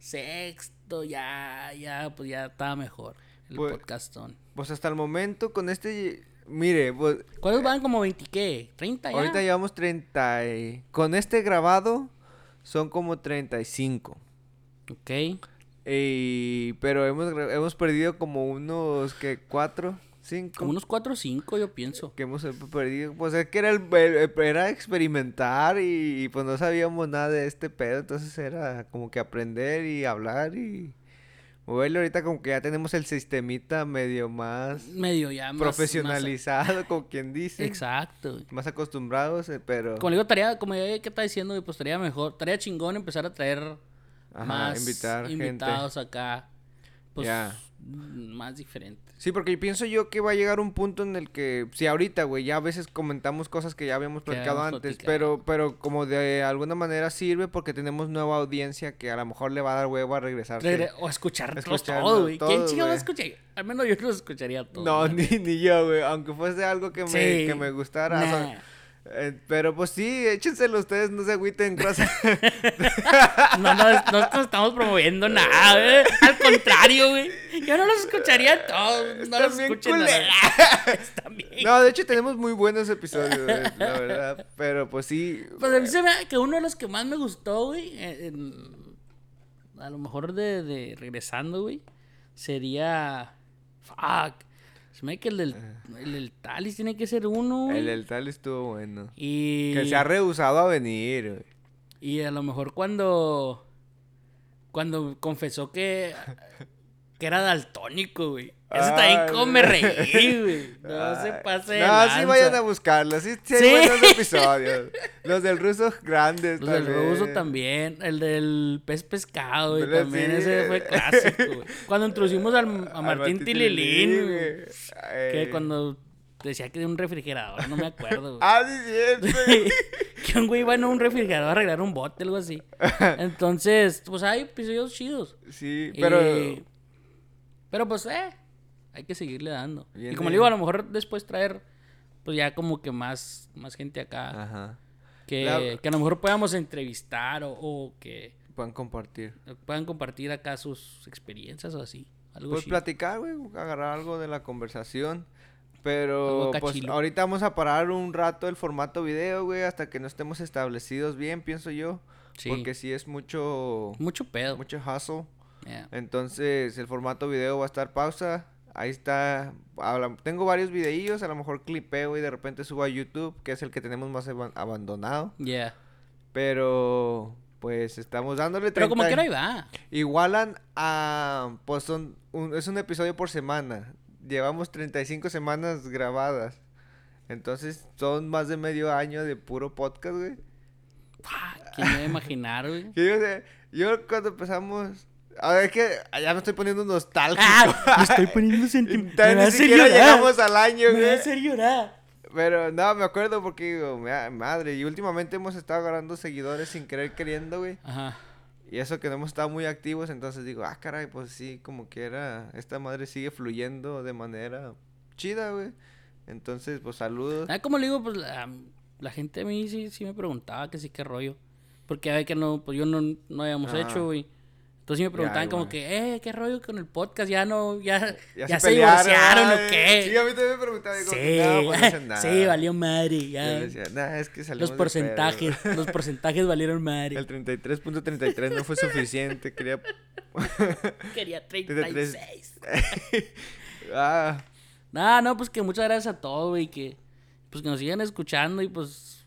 sexto, ya, ya, pues ya estaba mejor el Pues- podcastón. Pues hasta el momento con este, mire, pues ¿Cuántos van como 20 qué? ¿30 ya? ahorita llevamos 30 y... Con este grabado son como 35. Ok. Y... Pero hemos, hemos perdido como unos, que ¿Cuatro? ¿Cinco? Como unos 4 o 5 yo pienso. que hemos perdido, pues es que era, el, el- era experimentar y, y, pues no sabíamos nada de este pedo, entonces era como que aprender y hablar y moverle ahorita como que ya tenemos el sistemita medio más Medio ya más... profesionalizado, como quien más- dice, exacto. más acostumbrados, eh, pero Como digo, tarea, como ya que está diciendo, pues estaría mejor, estaría chingón empezar a traer Ajá, más invitar gente. invitados acá. Pues Ya. Más diferentes. Sí, porque pienso yo que va a llegar un punto en el que, si ahorita, güey, ya a veces comentamos cosas que ya habíamos platicado antes, platicado. pero, pero como de alguna manera sirve porque tenemos nueva audiencia que a lo mejor le va a dar huevo a regresar. Regre- o escuchar todo, güey. ¿Quién chingado escucha? Al menos yo no escucharía todo. No, ni, ni yo, güey, aunque fuese algo que me, Sí. que me gustara. o sea, Nah. Eh, pero pues sí, échenselo ustedes, no se agüiten, raza. No, no, estamos promoviendo nada, güey. Al contrario, güey. Yo no los escucharía todos. No los escuchen. no, de hecho tenemos muy buenos episodios, güey, la verdad. Pero pues sí. Pues a mí se me que uno de los que más me gustó, güey, en- a lo mejor de, de regresando, güey, sería. Fuck. Se me que el del, el del Talis tiene que ser uno, güey. El del tal estuvo bueno. Y, Que se ha rehusado a venir, güey. y a lo mejor cuando. Cuando confesó que. Que era daltónico, güey. Eso también Ay, como me güey. reí, güey. No se pase. de No, sí vayan a buscarlo. Sí, sí, hay Sí. buenos episodios. Los del ruso grandes Los del ruso también, el del pez pescado, güey, Pero también sí. ese fue clásico, güey. Cuando introducimos al, a Al Martín Tililín, güey. que cuando decía que de un refrigerador, no me acuerdo, güey. Ah, sí, cierto. que un güey iba a un refrigerador a arreglar un bote, algo así. Entonces, pues hay episodios chidos. Sí, pero... Y- Pero pues, eh, hay que seguirle dando. Y como le digo, a lo mejor después traer, pues ya como que más, más gente acá. Ajá. Que, que a lo mejor podamos entrevistar o, o que Pueden compartir. puedan compartir acá sus experiencias o así. Algo Pues platicar, güey, agarrar algo de la conversación. Pero pues ahorita vamos a parar un rato el formato video, güey, hasta que no estemos establecidos bien, pienso yo. Sí. Porque sí es mucho Mucho pedo. mucho hustle. Yeah. Entonces el formato video va a estar pausa. Ahí está. habla- tengo varios videillos, a lo mejor clipeo y de repente subo a YouTube, que es el que tenemos más aban- abandonado. Yeah. Pero pues estamos dándole Pero como 30 quiera ahí va. Igualan a. Pues son. un- es un episodio por semana. Llevamos 35 semanas grabadas. Entonces son más de medio año de puro podcast, güey. Fuck, ¿Quién me iba a imaginar, güey? Que yo, yo cuando empezamos. A ver, es que ya me estoy poniendo nostálgico. Ah, me estoy poniendo sentimental. Ni siquiera llorar. llegamos al año, Me va a hacer llorar. Pero no, me acuerdo porque digo, "Ma- madre, y últimamente hemos estado agarrando seguidores sin querer queriendo, güey. Ajá. Y eso que no hemos estado muy activos, entonces digo, ah, caray, pues sí, como quiera, esta madre sigue fluyendo de manera chida, güey. Entonces, pues saludos. Ah, como le digo, pues la, la gente a mí sí, sí me preguntaba que sí, qué rollo. Porque a ver que no, pues yo no, no habíamos hecho, güey. Entonces me preguntaban como que, eh, qué rollo con el podcast, ya no, ya, ya, se, pelearon, divorciaron o qué. Sí, a mí también me preguntaban, Sí, no, pues no hacen nada. sí, valió madre, ya. decía, nah, es que salimos Los porcentajes, pedo". los porcentajes valieron madre. El 33.33 no fue suficiente, quería... Quería 33. 36. ah, No, no, pues que muchas gracias a todos, güey, que pues que nos sigan escuchando y pues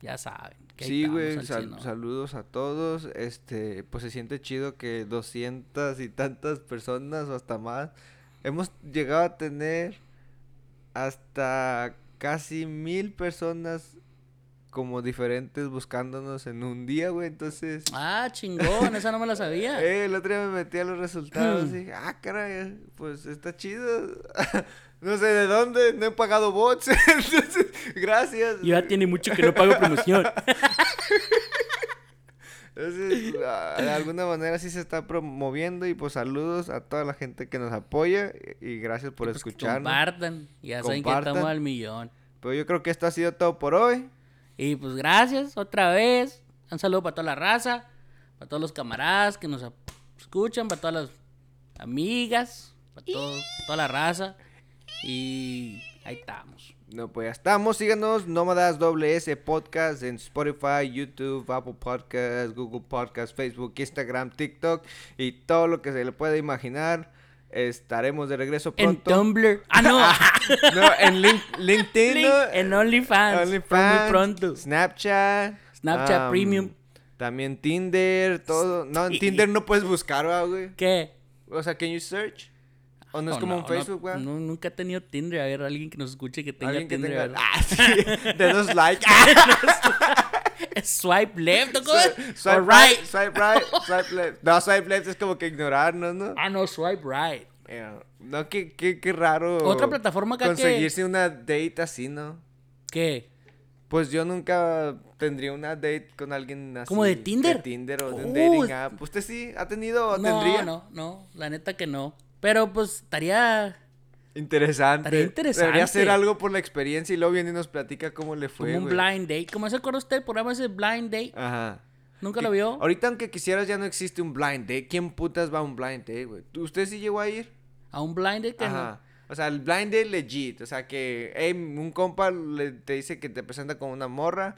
ya saben. Que sí, güey, saludos a todos. Este, pues se siente chido que 200 y tantas personas o hasta más. Hemos llegado a tener hasta casi mil personas como diferentes buscándonos en un día, güey. Entonces, Ah, chingón, esa no me la sabía. eh, el otro día me metí a los resultados y dije, ah, caray, pues está chido. no sé de dónde, no he pagado bots. Entonces, gracias. Ya tiene mucho que no pago promoción. Entonces, ah, de alguna manera sí se está promoviendo y pues saludos a toda la gente que nos apoya y y gracias por Pues escucharnos. Compartan. Ya saben que estamos al millón. Pero yo creo que esto ha sido todo por hoy. Y pues gracias otra vez. Un saludo para toda la raza, para todos los camaradas que nos escuchan, para todas las amigas, para todo- toda la raza. Y ahí estamos. No, pues ya estamos. Síganos, Nómadas WS Podcast en Spotify, YouTube, Apple Podcasts, Google Podcasts, Facebook, Instagram, TikTok y todo lo que se le pueda imaginar. Estaremos de regreso En pronto. Tumblr. Ah, no. no, en Link- LinkedIn, Link ¿no? en OnlyFans. OnlyFans, Muy pronto. Snapchat. Snapchat Premium. También Tinder, todo. No, en Tinder no puedes buscar, ¿verdad, güey. ¿Qué? O sea, can you search? ¿O no es como no, un Facebook, no, güey? no, nunca he tenido Tinder. A ver, alguien que nos escuche que tenga Alguien que Tinder. tenga. Ah, sí. De dos likes. Swipe left, ¿o cómo es? Swipe Or right, swipe right, swipe left. No, swipe left es como que ignorarnos, ¿no? Ah, no, swipe right. Eh, No, qué, qué, qué raro. Otra plataforma acá que- Conseguirse una date así, ¿no? ¿Qué? Pues yo nunca tendría una date con alguien así. ¿Como de Tinder? De Tinder o de un dating app. ¿Usted sí ha tenido o no, tendría? no, no. La neta que no. Pero pues estaría Interesante. Estaría interesante. Debería hacer algo por la experiencia y luego viene y nos platica cómo le fue. como un güey. blind date. ¿Cómo se acuerda usted el programa ese blind date? Ajá. ¿Nunca lo vio? Ahorita, aunque quisieras, ya no existe un blind date. ¿Quién putas va a un blind date, güey? ¿Tú- ¿Usted sí llegó a ir? A un blind date que no. Ajá. O sea, el blind date legit. O sea, que hey, un compa le, te dice que te presenta con una morra,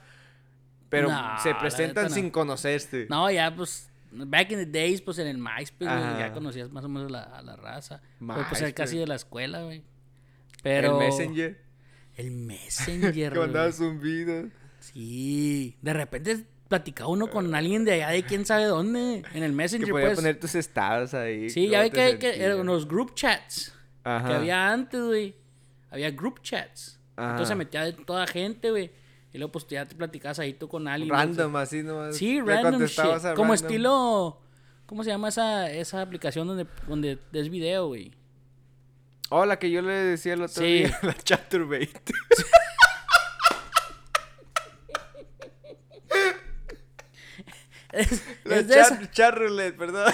pero No, se presentan no. sin conocerte. No, ya pues. Back in the days, pues en el MySpace, güey, ya conocías más o menos la, a la raza. Fue pues MySpace. casi de la escuela, güey. Pero. El Messenger. El Messenger, Que mandaba zumbidos. Sí. De repente platicaba uno con alguien de allá de quién sabe dónde. En el Que Messenger, podía pues. poner tus estados ahí. Sí, ya ve que, hay que eran unos group chats Ajá. que había antes, güey. Había group chats. Ajá. Entonces se metía de toda gente, güey. Y luego pues ya te platicabas ahí tú con alguien. ¿no? Random, así nomás. Sí, random shit. Como random. estilo... ¿Cómo se llama esa, esa aplicación donde, donde es video, güey? Oh, la que yo le decía el otro Sí. día. La Chaturbate. Es, La es chat, esa- chat roulette, perdón.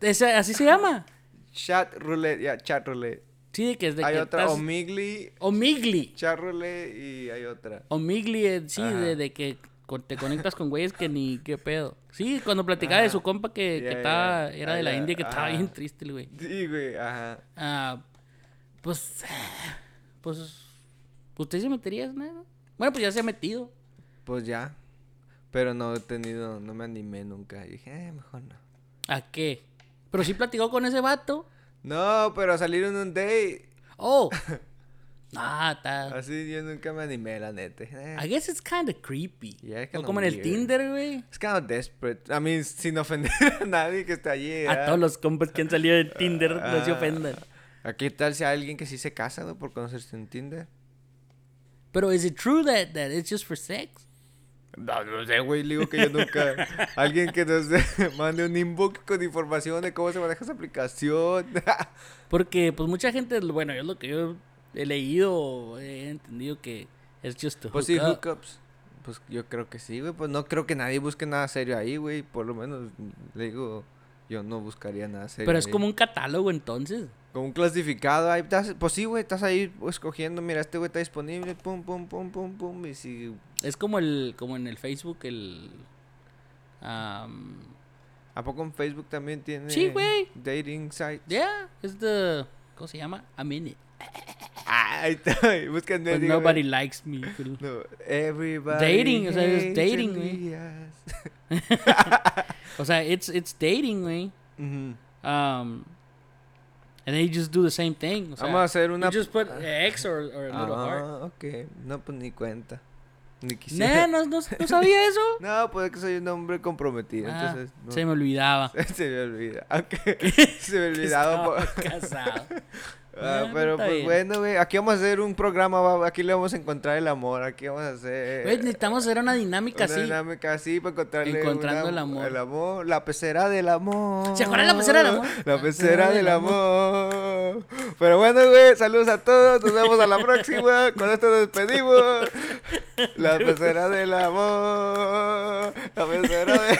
esa- Así se llama. Chat roulette, ya, chat roulette. Sí, de que es de hay que otra, estás- Omigli, Omigli. chat roulette y hay otra. Omigli, eh, sí, de, de que te conectas con güeyes que ni qué pedo. Sí, cuando platicaba de su compa que, que estaba, era Ah, de la. India, que estaba bien triste el güey. Sí, güey, ajá. Ah, pues, pues, ¿usted se metería en eso? Bueno, pues ya se ha metido. Pues ya. Pero no he tenido, no me animé nunca. Y dije, eh, mejor no. ¿A qué? Pero sí platicó con ese vato. No, pero salir en un date. Oh. Ah, está. Así yo nunca me animé, la neta. I guess it's kind of creepy. Yeah, it's o como en el. Tinder, güey. Es kind of desperate. A mí, sin ofender a nadie que está allí. A todos los compas que han salido de Tinder, no se Ah. ofendan. ¿A qué tal si hay alguien que sí se casa, por conocerse en Tinder? Pero is it true that, that it's just for sex? No, no sé, güey, le digo que yo nunca... alguien que nos mande un inbox con información de cómo se maneja esa aplicación. Porque, pues, mucha gente, bueno, es lo que yo he leído, he entendido que es just pues sí, up. hookups. Pues yo creo que sí, güey. Pues no creo que nadie busque nada serio ahí, güey. Por lo menos, le digo, yo no buscaría nada serio Pero es ahí. como un catálogo, entonces. Como un clasificado. Ahí estás- pues sí, güey, estás ahí escogiendo. Mira, este güey está disponible. Pum, pum, pum, pum, pum. Y si... Es como el, como en el Facebook, el... Um, ¿A poco en Facebook también tiene... Sí, güey. Dating sites? yeah, es the... ¿Cómo se llama? A minute. Ah, ahí está. Búsquenme. But dígame. nobody likes me. pero- No, everybody Dating, o sea, es dating, güey. O sea, it's, it's dating, güey. Ujú. Um, and then you just do the same thing. O sea, Vamos a hacer una... You just put X or, or a little heart. Ah, ok. No, pues ni cuenta. Ni Nah, quisiera. no, no, no sabía eso. No, pues es que soy un hombre comprometido, Ah, entonces... No. Se me olvidaba. Se me olvida. Ok. Se me olvidaba. Estaba casado. Ah, Ah, pero pues bien. bueno, güey. Aquí vamos a hacer un programa. Aquí le vamos a encontrar el amor. Aquí vamos a hacer. Necesitamos hacer una dinámica una así. dinámica así para encontrarle Encontrando una- el amor. El amor. La pecera del amor. ¿Se acuerdan la pecera del amor? La pecera del amor. Pero bueno, güey. Saludos a todos. Nos vemos a la próxima. Con esto nos despedimos. La pecera del amor. La pecera del